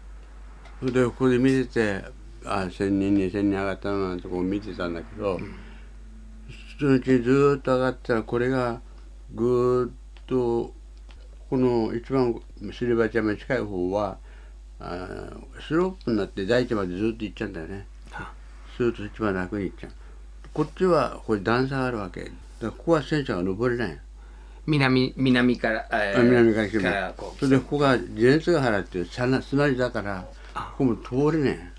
それでここで見ててあ1,000人2,000人上がったななんてこう見てたんだけど、そのうちずーっと上がったらこれがぐーっとこの一番すり鉢山に近い方はあースロープになって大地までずっと行っちゃうんだよね。あスーッと一番楽に行っちゃう。こっちはこれ段差があるわけ。だからここは戦車が登れない。南南から、えあ南から来てそれでここが地熱ヶ原っていう砂砂地だからここも通れねえ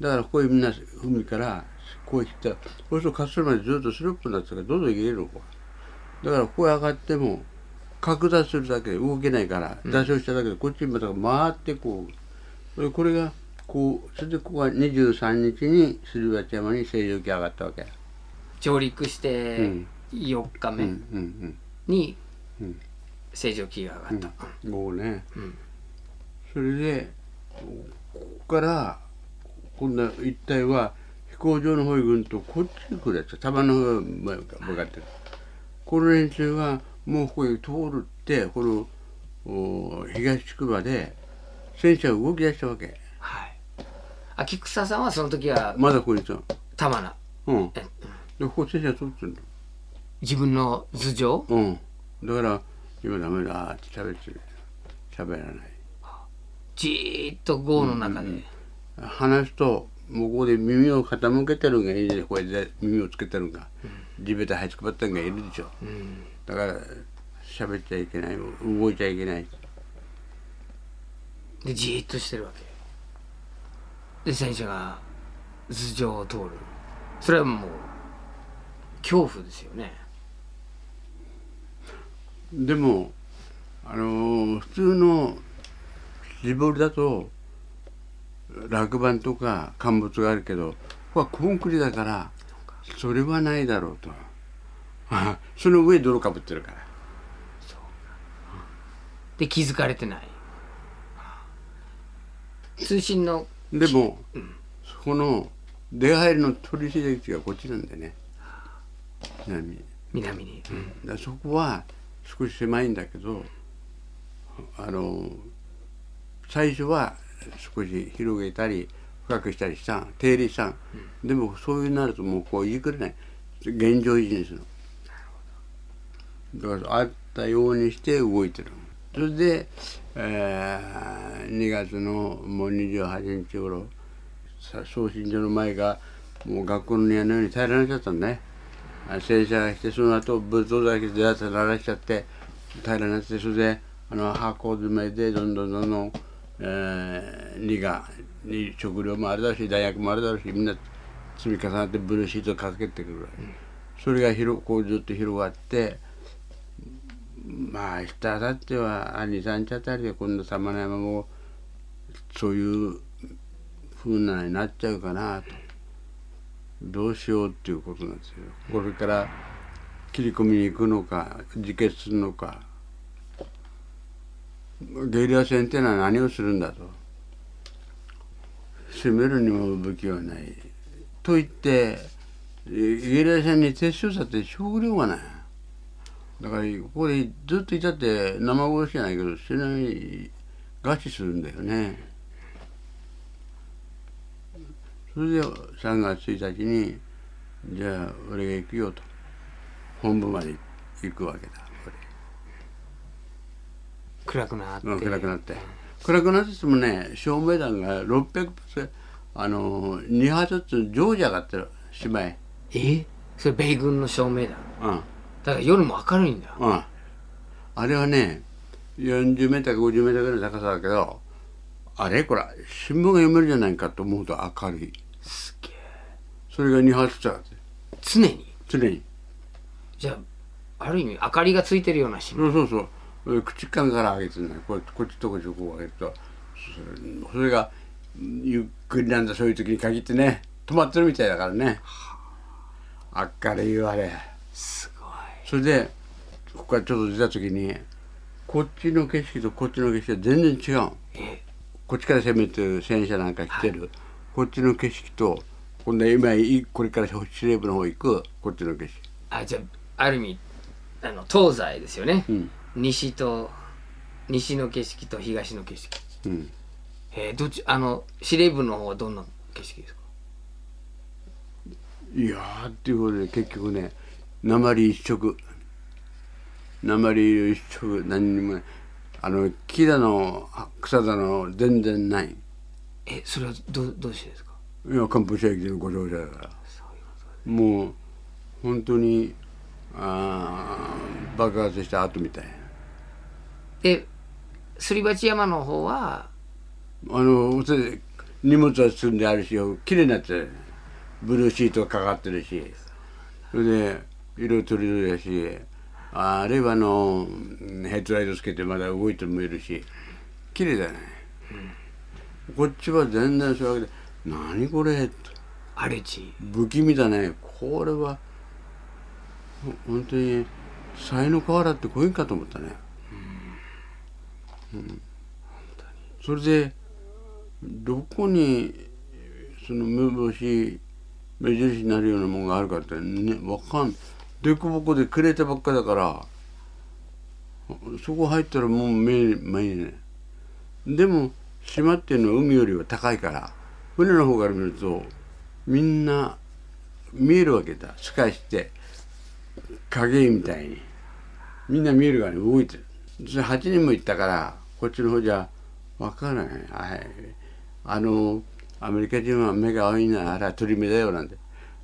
だからここへみんな海からこう行ったそうすると滑走路までずっとスロープになってるからどんどん行けるのここだからここへ上がっても拡大するだけで動けないから座礁しただけでこっちにまた回ってこう。これがこうそれでここは23日にすり鉢山に清浄機上がったわけ。上陸してうん。4日目うんうんにうん。正常期が上がった、うん。もうね、ん。それでここから今度は一帯は飛行場の方へ行くとこっちに来るやつ玉の方へ向かってるこの連中はもうここへ通るってこのお東地区まで戦車が動き出したわけ。はい。秋草さんはその時はまだこいつは玉名うん。えでここ戦車通ってる自分の頭上？のうん。だから今ダメだって喋ってる。喋らない。じーっと壕の中で、話すともうここで耳を傾けてるんがいるでこれで耳をつけてるんが、地べたはいつくばってんがいるでしょ、だから喋っちゃいけない動いちゃいけない。でじーっとしてるわけ。で戦車が頭上を通る。それはもう恐怖ですよね。でもあのー普通の絞りだと落盤とか陥没があるけどここはコンクリだからそれはないだろうと。あ その上泥かぶってるから。で気づかれてない。通信のでも、そこの出入りの取り入れ口がこっちなんだよね。南。に南に、だからそこは少し狭いんだけどあの最初は少し広げたり深くしたりした手入れした、でもそういうなるともうこう言いくれない。現状維持にするだからあったようにして動いてるそれで、えー2月のもう28日頃さ送信所の前がもう学校の庭のように平らになっちゃったんね。あ洗車が来てその後仏像だけでやつららしちゃって平らになってそれであの箱詰めでどんどんどんどん、えー、荷がに食料もあるだし大学もあるだしみんな積み重なってブルーシートをかけてくるわけ、それが広こうずっと広がってまあ明日明後日は23日あたりで今度玉の山もそういうふうなになっちゃうかなと。どうしようっていうことなんですよ。これから切り込みに行くのか自決するのか。ゲリラ戦っていうのは何をするんだと。攻めるにも武器はない。と言ってゲリラ戦に撤収さって食料がない。だからここでずっといたって生殺しじゃないけど死ない餓死するんだよね。それで3月1日にじゃあ俺が行くよと。本部まで行くわけだ。暗くなって、俺暗くなって。暗くなっててもね照明弾が600発あの2発ずつ常時上がってる島へえ？それ米軍の照明弾？うん。だから夜も明るいんだ。うん。あれはね40メーターか50メーターぐらいの高さだけどあれこれ新聞が読めるじゃないかと思うと明るい。すげえ。それが2発ずつ上がって。る常に？常に。じゃあある意味明かりがついてるような島そうそうそう。え口間から上げてるんだよ。こっこっちとこっちとこう上げるとそれがゆっくりなんだそういう時に限ってね。止まってるみたいだからね。明るいよあれ。すごい。それでここからちょっと出た時にこっちの景色とこっちの景色は全然違う。え？こっちから攻めてる戦車なんか来てる、こっちの景色と今度は今いこれから司令部の方行くこっちの景色。あじゃあある意味あの東西ですよね、うん西と西の景色と東の景色。うん。えー、どっちあの司令部の方はどんな景色ですか？いやーっていうことで結局ね鉛一色。鉛一色何にもない。あの木だの草だの全然ない。えそれはどどうしてですか？いやカンプシャ駅のご乗車だから。もう本当にあー爆発した後みたいですり鉢山の方はあの荷物は積んであるし綺麗になってるブルーシートがかかってるしそれで色とりどりだしあるいはあのヘッドライトつけてまだ動いてもいるし綺麗だよね、こっちは全然そういうわけで「何これ?」と荒れ地。不気味だね。これはほ本当に才の河原ってこういうかと思ったね、うん。それでどこにその目星目印になるようなものがあるかってねわかんない凸凹でくれたばっかだからそこ入ったらもう目目にねでも島っていうのは海よりは高いから船の方から見るとみんな見えるわけだ。透かして影みたいに。みんな見えるからね動いてる。それ8人も行ったからこっちの方じゃ分からないはいあのアメリカ人は目が青いなあれは鳥目だよなんて。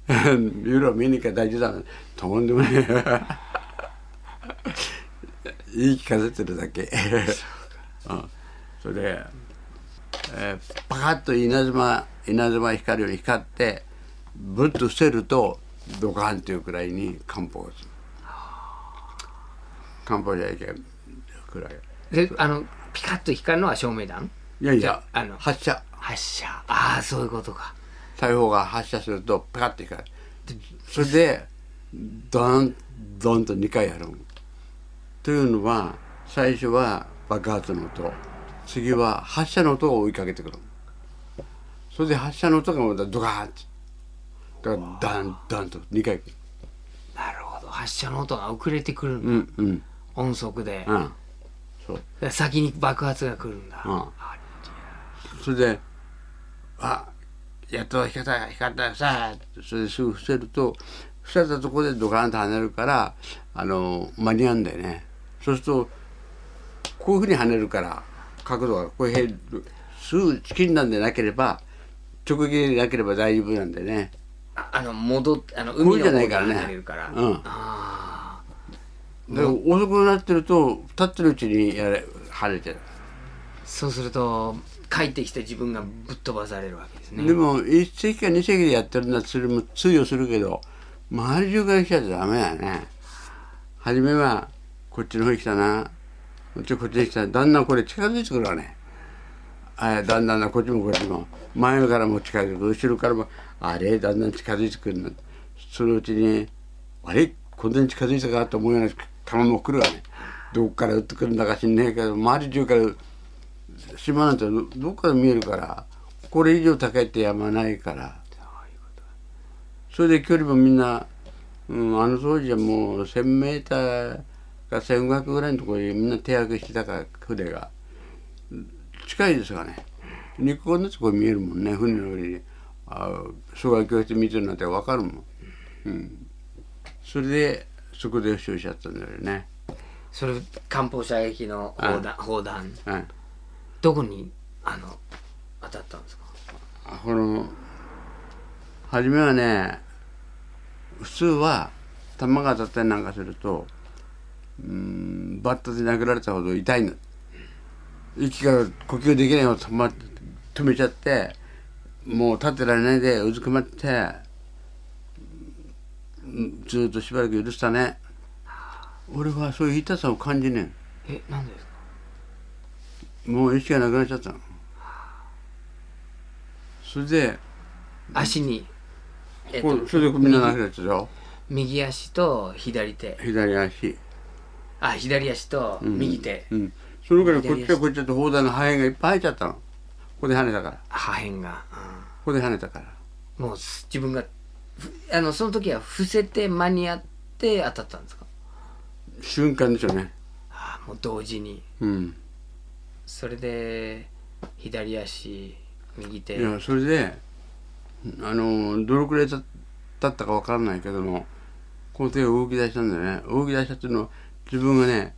ユーロ見に行か大丈夫だなんてとんでもない 言い聞かせてるだけ。うん。それで、えーパカッと稲妻稲妻光るように光ってぶっと伏せるとドカンっていうくらいに漢方する。漢方じゃいけん。くらい。であのピカッと光るのは照明弾？いやいや。ああの発射。発射。ああそういうことか。大砲が発射するとパカッと光る。それでドンドンと2回やる。というのは最初は爆発の音。次は発射の音が追いかけてくる。それで発射の音がまたドカーンって。だからダンダンと2回。なるほど。発射の音が遅れてくるんだ、うんうん。音速で、うんそう。で先に爆発が来るんだ、うん。それで「あやっと光った光ったさあ」それですぐ伏せると伏せたところでドカーンと跳ねるからあの間に合うんだよね。そうするとこういうふうに跳ねるから角度がこういうすぐチキンなんでなければ直撃でなければ大丈夫なんでね。ああの戻っあの海の方ゃないからね。離れるから、うん。あで遅くなってると立ってるうちにやれ晴れてる。ーそうすると帰ってきて自分がぶっ飛ばされるわけですね。でも1世紀か2世紀でやってるんだそれも通用するけど周り中から来ちゃダメだね。初めはこっちの方に来たな。こっちこっちに来ただんだんこれ近づいてくるわね。あだんだんだんこっちもこっちも。前からも近づいてく。る後ろからもあれだんだん近づいてくるなそのうちにあれ？こんなに近づいたかと思うような球も来るわね。どっから打ってくるんだか知んねえけど周り中から島なんてどどっから見えるからこれ以上高いって山ないから。それで距離もみんな、うん、あの当時はもう 1,000m か1,500ぐらいのところにみんな手上げしてたから船が。近いですがね。肉眼のとこ見えるもんね船の上に。あ障害教室見てるなんて分かるもん、うん、それでそこで負傷しちゃったんだよね、それ艦砲射撃の砲弾砲弾。うんどこにあの当たったんですか？この初めはね普通は弾が当たったりなんかするとうんバットで殴られたほど痛いんだ息が呼吸できないほど止ま止めちゃってもう立ってられないでうずくまってうんずっとしばらく許したね俺はそういう痛さを感じねえ。なんでですか？えもう意識がなくなっちゃったの。それで足に、えっこうそれでみんななくなっちゃったよ右足と左手。左足。あ左足と右手、うん、そのからこっちはこっちだと砲弾の破片がいっぱい入っちゃったの。ここで跳ねたから。こ破片が、こで跳ねたから。うんもうす自分がふあのその時は伏せて間に合って当たったんですか？瞬間でしょうね。あもう同時に。うん。それで左足右手。いやそれであのどのくらいた経ったか分からないけどもこの手が動き出したんだよね。動き出したっていうのは自分がね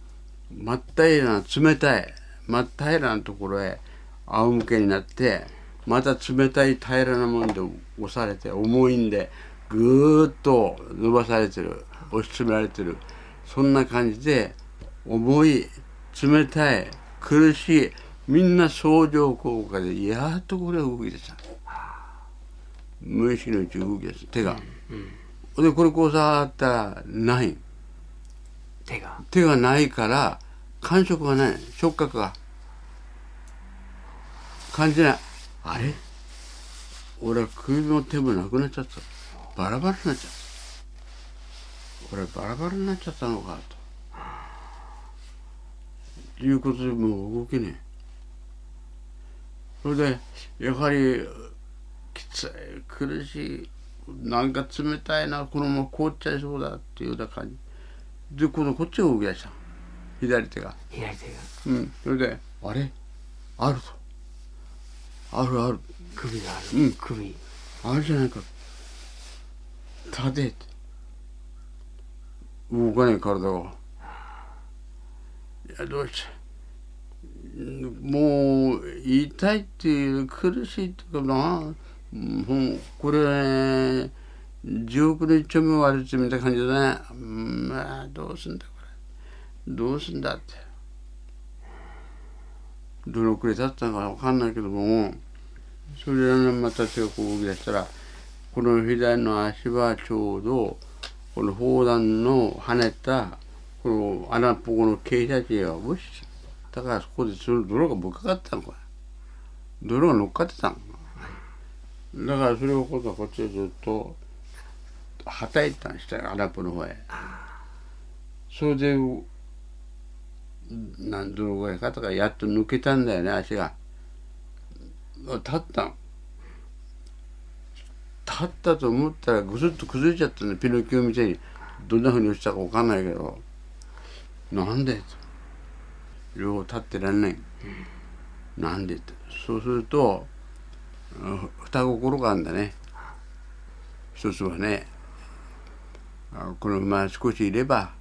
真っ平らな冷たい真っ平らなところへ仰向けになってまた冷たい平らなもんで押されて重いんでぐーっと伸ばされてる押し詰められてる。そんな感じで重い冷たい苦しいみんな相乗効果でやっとこれが動き出した。無意識のうち動き出す。手が、でこれこう触ったらない。手が。手がないから感触がない。触覚が。感じない。あれ？俺は首も手もなくなっちゃったバラバラになっちゃった。俺バラバラになっちゃったのかと。いうことでもう動けねえ。それでやはりきつい苦しい。なんか冷たいなこのまま凍っちゃいそうだっていうような感じでこのこっちが動き出した。左手が。左手が。うん。それであれ？あるとあるある。首がある、うん。首。あるじゃないか立て。動かない体が。いやどうして？もう痛いっていう苦しいっていうかな。もうこれ地獄の一丁目割るってみた感じだね。まあどうすんだこれ。どうすんだって。どのくらい経ったのか分かんないけどもそれらのまた手をこう動き出したらこの左の足はちょうどこの砲弾の跳ねたこの穴っぽこの傾斜地が落ちだからそこでその泥がぶっかかったのか泥が乗っかってたのだからそれを今度はこっちでずっとはたいたんしたよ穴っぽの方へ。それで何どのぐらいかとかやっと抜けたんだよね足が。立ったの。立ったと思ったらぐずっと崩れちゃったね。ピノキオみたいに。どんなふうに落ちたか分かんないけど。なんで？と両方立ってらんない、なんで？ってそうするとうん双心があるんだね。一つはね。あこのまま少しいれば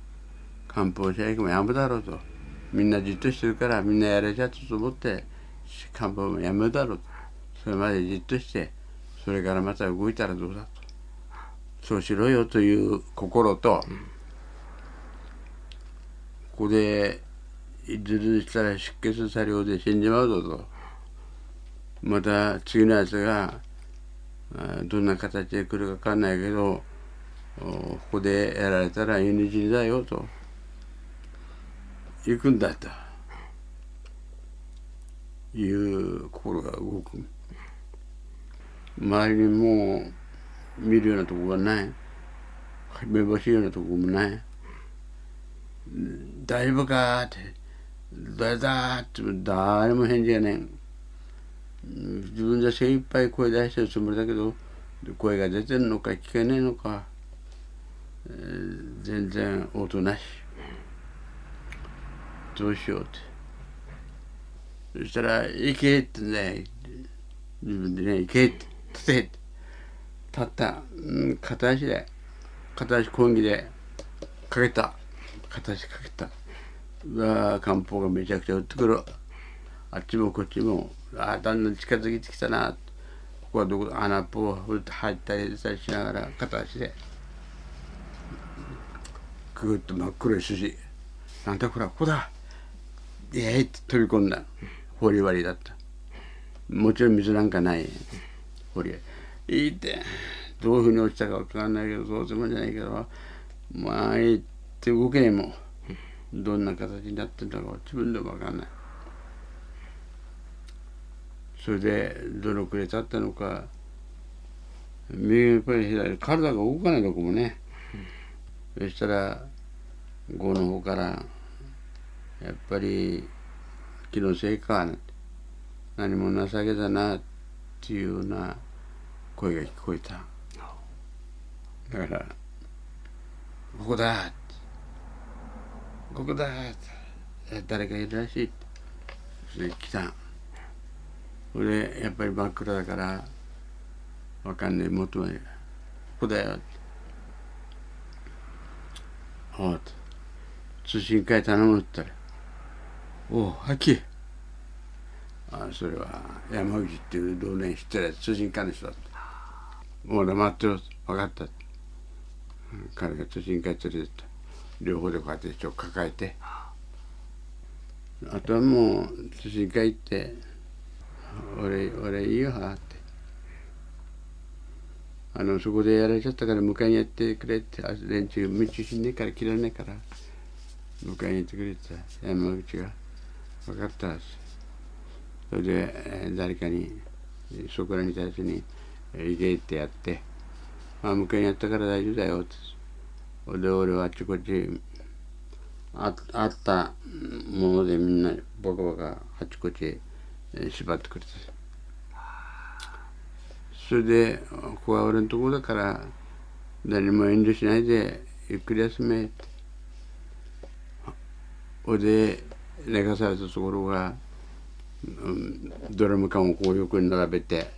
漢方射撃もやむだろうと。みんなじっとしてるからみんなやれちゃったと思って漢方もやめるだろうと。それまでじっとしてそれからまた動いたらどうだ？とそうしろよという心と、ここでいずれしたら出血作業で死んじまうぞと。また次のやつがどんな形で来るか分かんないけどここでやられたら命死だよと。行くんだと。いう心が動く。周りにもう見るようなとこがない。目星ようなとこもない。大丈夫かって誰だって誰も返事がね自分じゃ精一杯声出してるつもりだけど声が出てんのか聞けねえのか、全然音なし。どうしようって。そしたら「行け」ってね自分でね「行け」って「立て」立った、うん、片足で片足講義でかけた片足かけた。うわ漢方がめちゃくちゃ打ってくる。あっちもこっちもあーだんだん近づいてきたな。ここはどこ穴っぽを入ったり出たりしながら片足で。ぐっと真っ黒い筋。なんだこれここだ。イエーって飛び込んだ。堀割りだった。もちろん水なんかない。堀へいいってどういうふうに落ちたかわかんないけどどうでもんじゃないけどまあいいって動けねえもん。どんな形になってんだか自分でもわかんない。それでどのくらい経ったのか。右から左体が動かないとこもね、そしたら郷の方からやっぱり気のせいか。何も情けだなっていうような声が聞こえた。だから「ここだ!」「ここだ!」誰かいるらしいそれ来た。それでやっぱり真っ暗だからわかんねえ元まで「ここだよ」「おう」通信会頼むって言ったら「おう秋あそれは山口っていう同年知ってる通信課の人だったもう黙ってろ。分かった。彼が通信会連れてった両方でこうやってちょっと抱えて。あとはもう通信会行って「俺俺いいよ」って。あのそこでやられちゃったから迎えにやってくれって。あ連中道しんねえから切らねえから。迎えに行ってくれって。山口が。分かったそれで誰かにそこらにたちにえーってやって「あ迎えにやったから大丈夫だよ」って。で俺はあっちこっちああったものでみんなバカバカあっちこっち縛ってくれてそれで「ここは俺のところだから何も遠慮しないでゆっくり休め」って。ほで寝かされたところが、うん、ドラム缶をこう横に並べて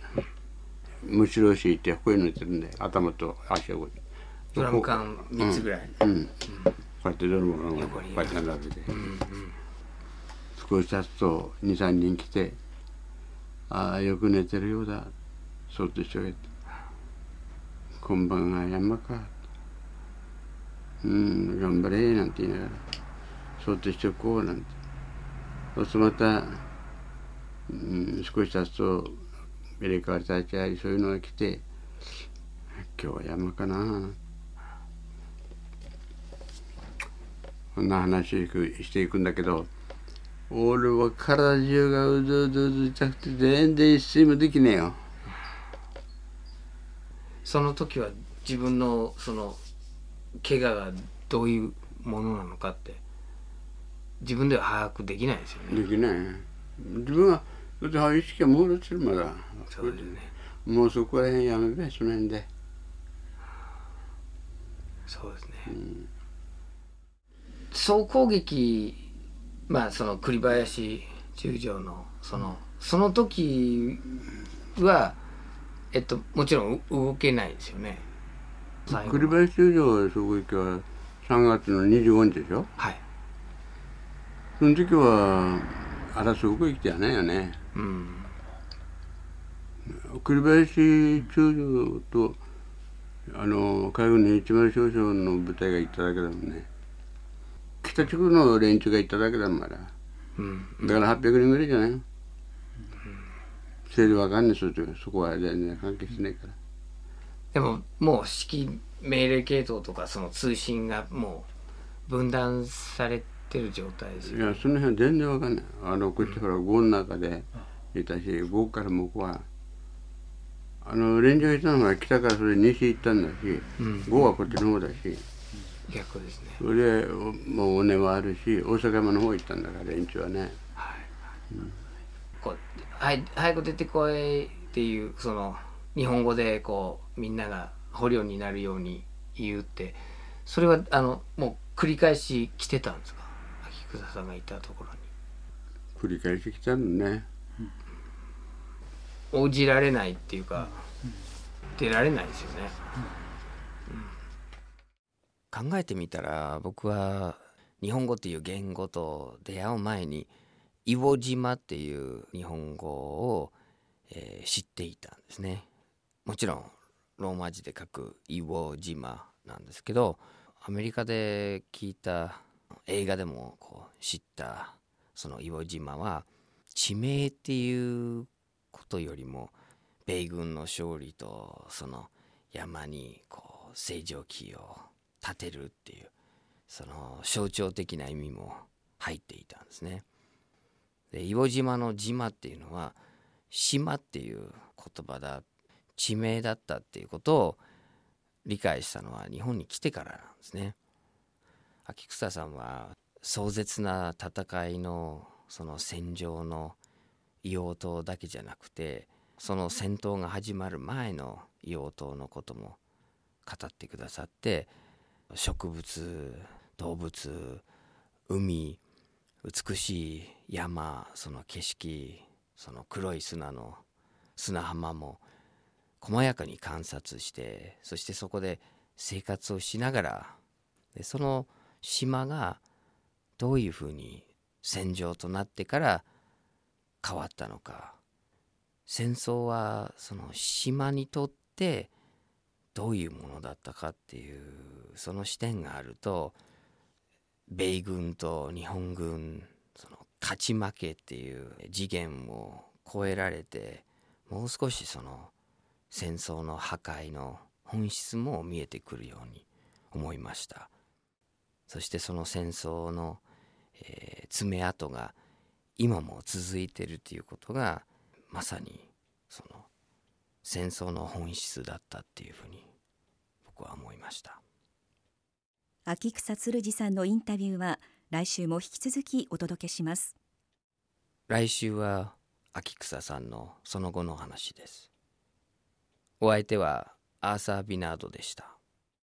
むしろ敷いてこういうの寝てるんで頭と足をこうドラム缶3つぐらい、うん、こうやってドラム缶をこうやって並べて、少し経つと23人来て「ああよく寝てるようだ」そっとしてあげて「こんばんは山か」うん頑張れ」なんて言いながら「そっとしておこう」なんて。そうするとまた、うん、少し経つと入れ替わり立ち会いそういうのが来て「今日は山かな」こんな話していくんだけど俺は体中がうずうずうず痛くて全然一睡もできねえよその時は自分のその怪我がどういうものなのかって自分では把握できないですよねできない自分はだって意識が朦朧するまだ。そうですね。もうそこら辺やめべその辺で。そうですね、総攻撃まあその栗林中将のそのその時はえっともちろんう動けないですよね。栗林中将はそこ行きは3月の25日でしょ？はい。その時は争う動きじゃないよねうん。栗林中将とあの海軍の一丸少将の部隊が行っただけだもんね。北地区の連中が行っただけだもんまだうんだから800人ぐらいじゃないの？せいでわかんないそそこは全然関係しないから。でももう指揮命令系統とかその通信がもう分断されてる状態です。よいやその辺は全然わかんない。あのこっちほら郷の中でいたし郷から向こうはあのレンジャーがいたのが北からそれ西行ったんだしうん。郷はこっちの方だし。逆ですね。それでおもう尾根はあるし大阪山の方行ったんだから連中はね。こうはい早く出てこいっていうその日本語でこうみんなが捕虜になるように言うってそれはあのもう繰り返し来てたんですか？秋草さんがいたところに。繰り返してきたのね。応じられないっていうか出られないですよね。考えてみたら僕は日本語っていう言語と出会う前にイウォ島っていう日本語を、えー知っていたんですね。もちろんローマ字で書くイウォ島なんですけどアメリカで聞いた映画でもこう知ったそのイウォ島は地名っていうことよりも米軍の勝利とその山にこう星条旗を立てるっていうその象徴的な意味も入っていたんですね。で硫黄島の島っていうのは島っていう言葉だ地名だったっていうことを理解したのは日本に来てからなんですね。秋草さんは壮絶な戦いのその戦場の硫黄島だけじゃなくてその戦闘が始まる前の硫黄島のことも語ってくださって植物動物海美しい山その景色その黒い砂の砂浜も細やかに観察してそしてそこで生活をしながらでその島がどういうふうに戦場となってから変わったのか。戦争はその島にとってどういうものだったかっていうその視点があると米軍と日本軍その勝ち負けっていう次元を超えられてもう少しその戦争の破壊の本質も見えてくるように思いました。そしてその戦争の、えー爪痕が今も続いているということがまさにその戦争の本質だったっていうふうに僕は思いました。秋草鶴司さんのインタビューは来週も引き続きお届けします。来週は秋草さんのその後の話です。お相手はアーサー・ビナードでした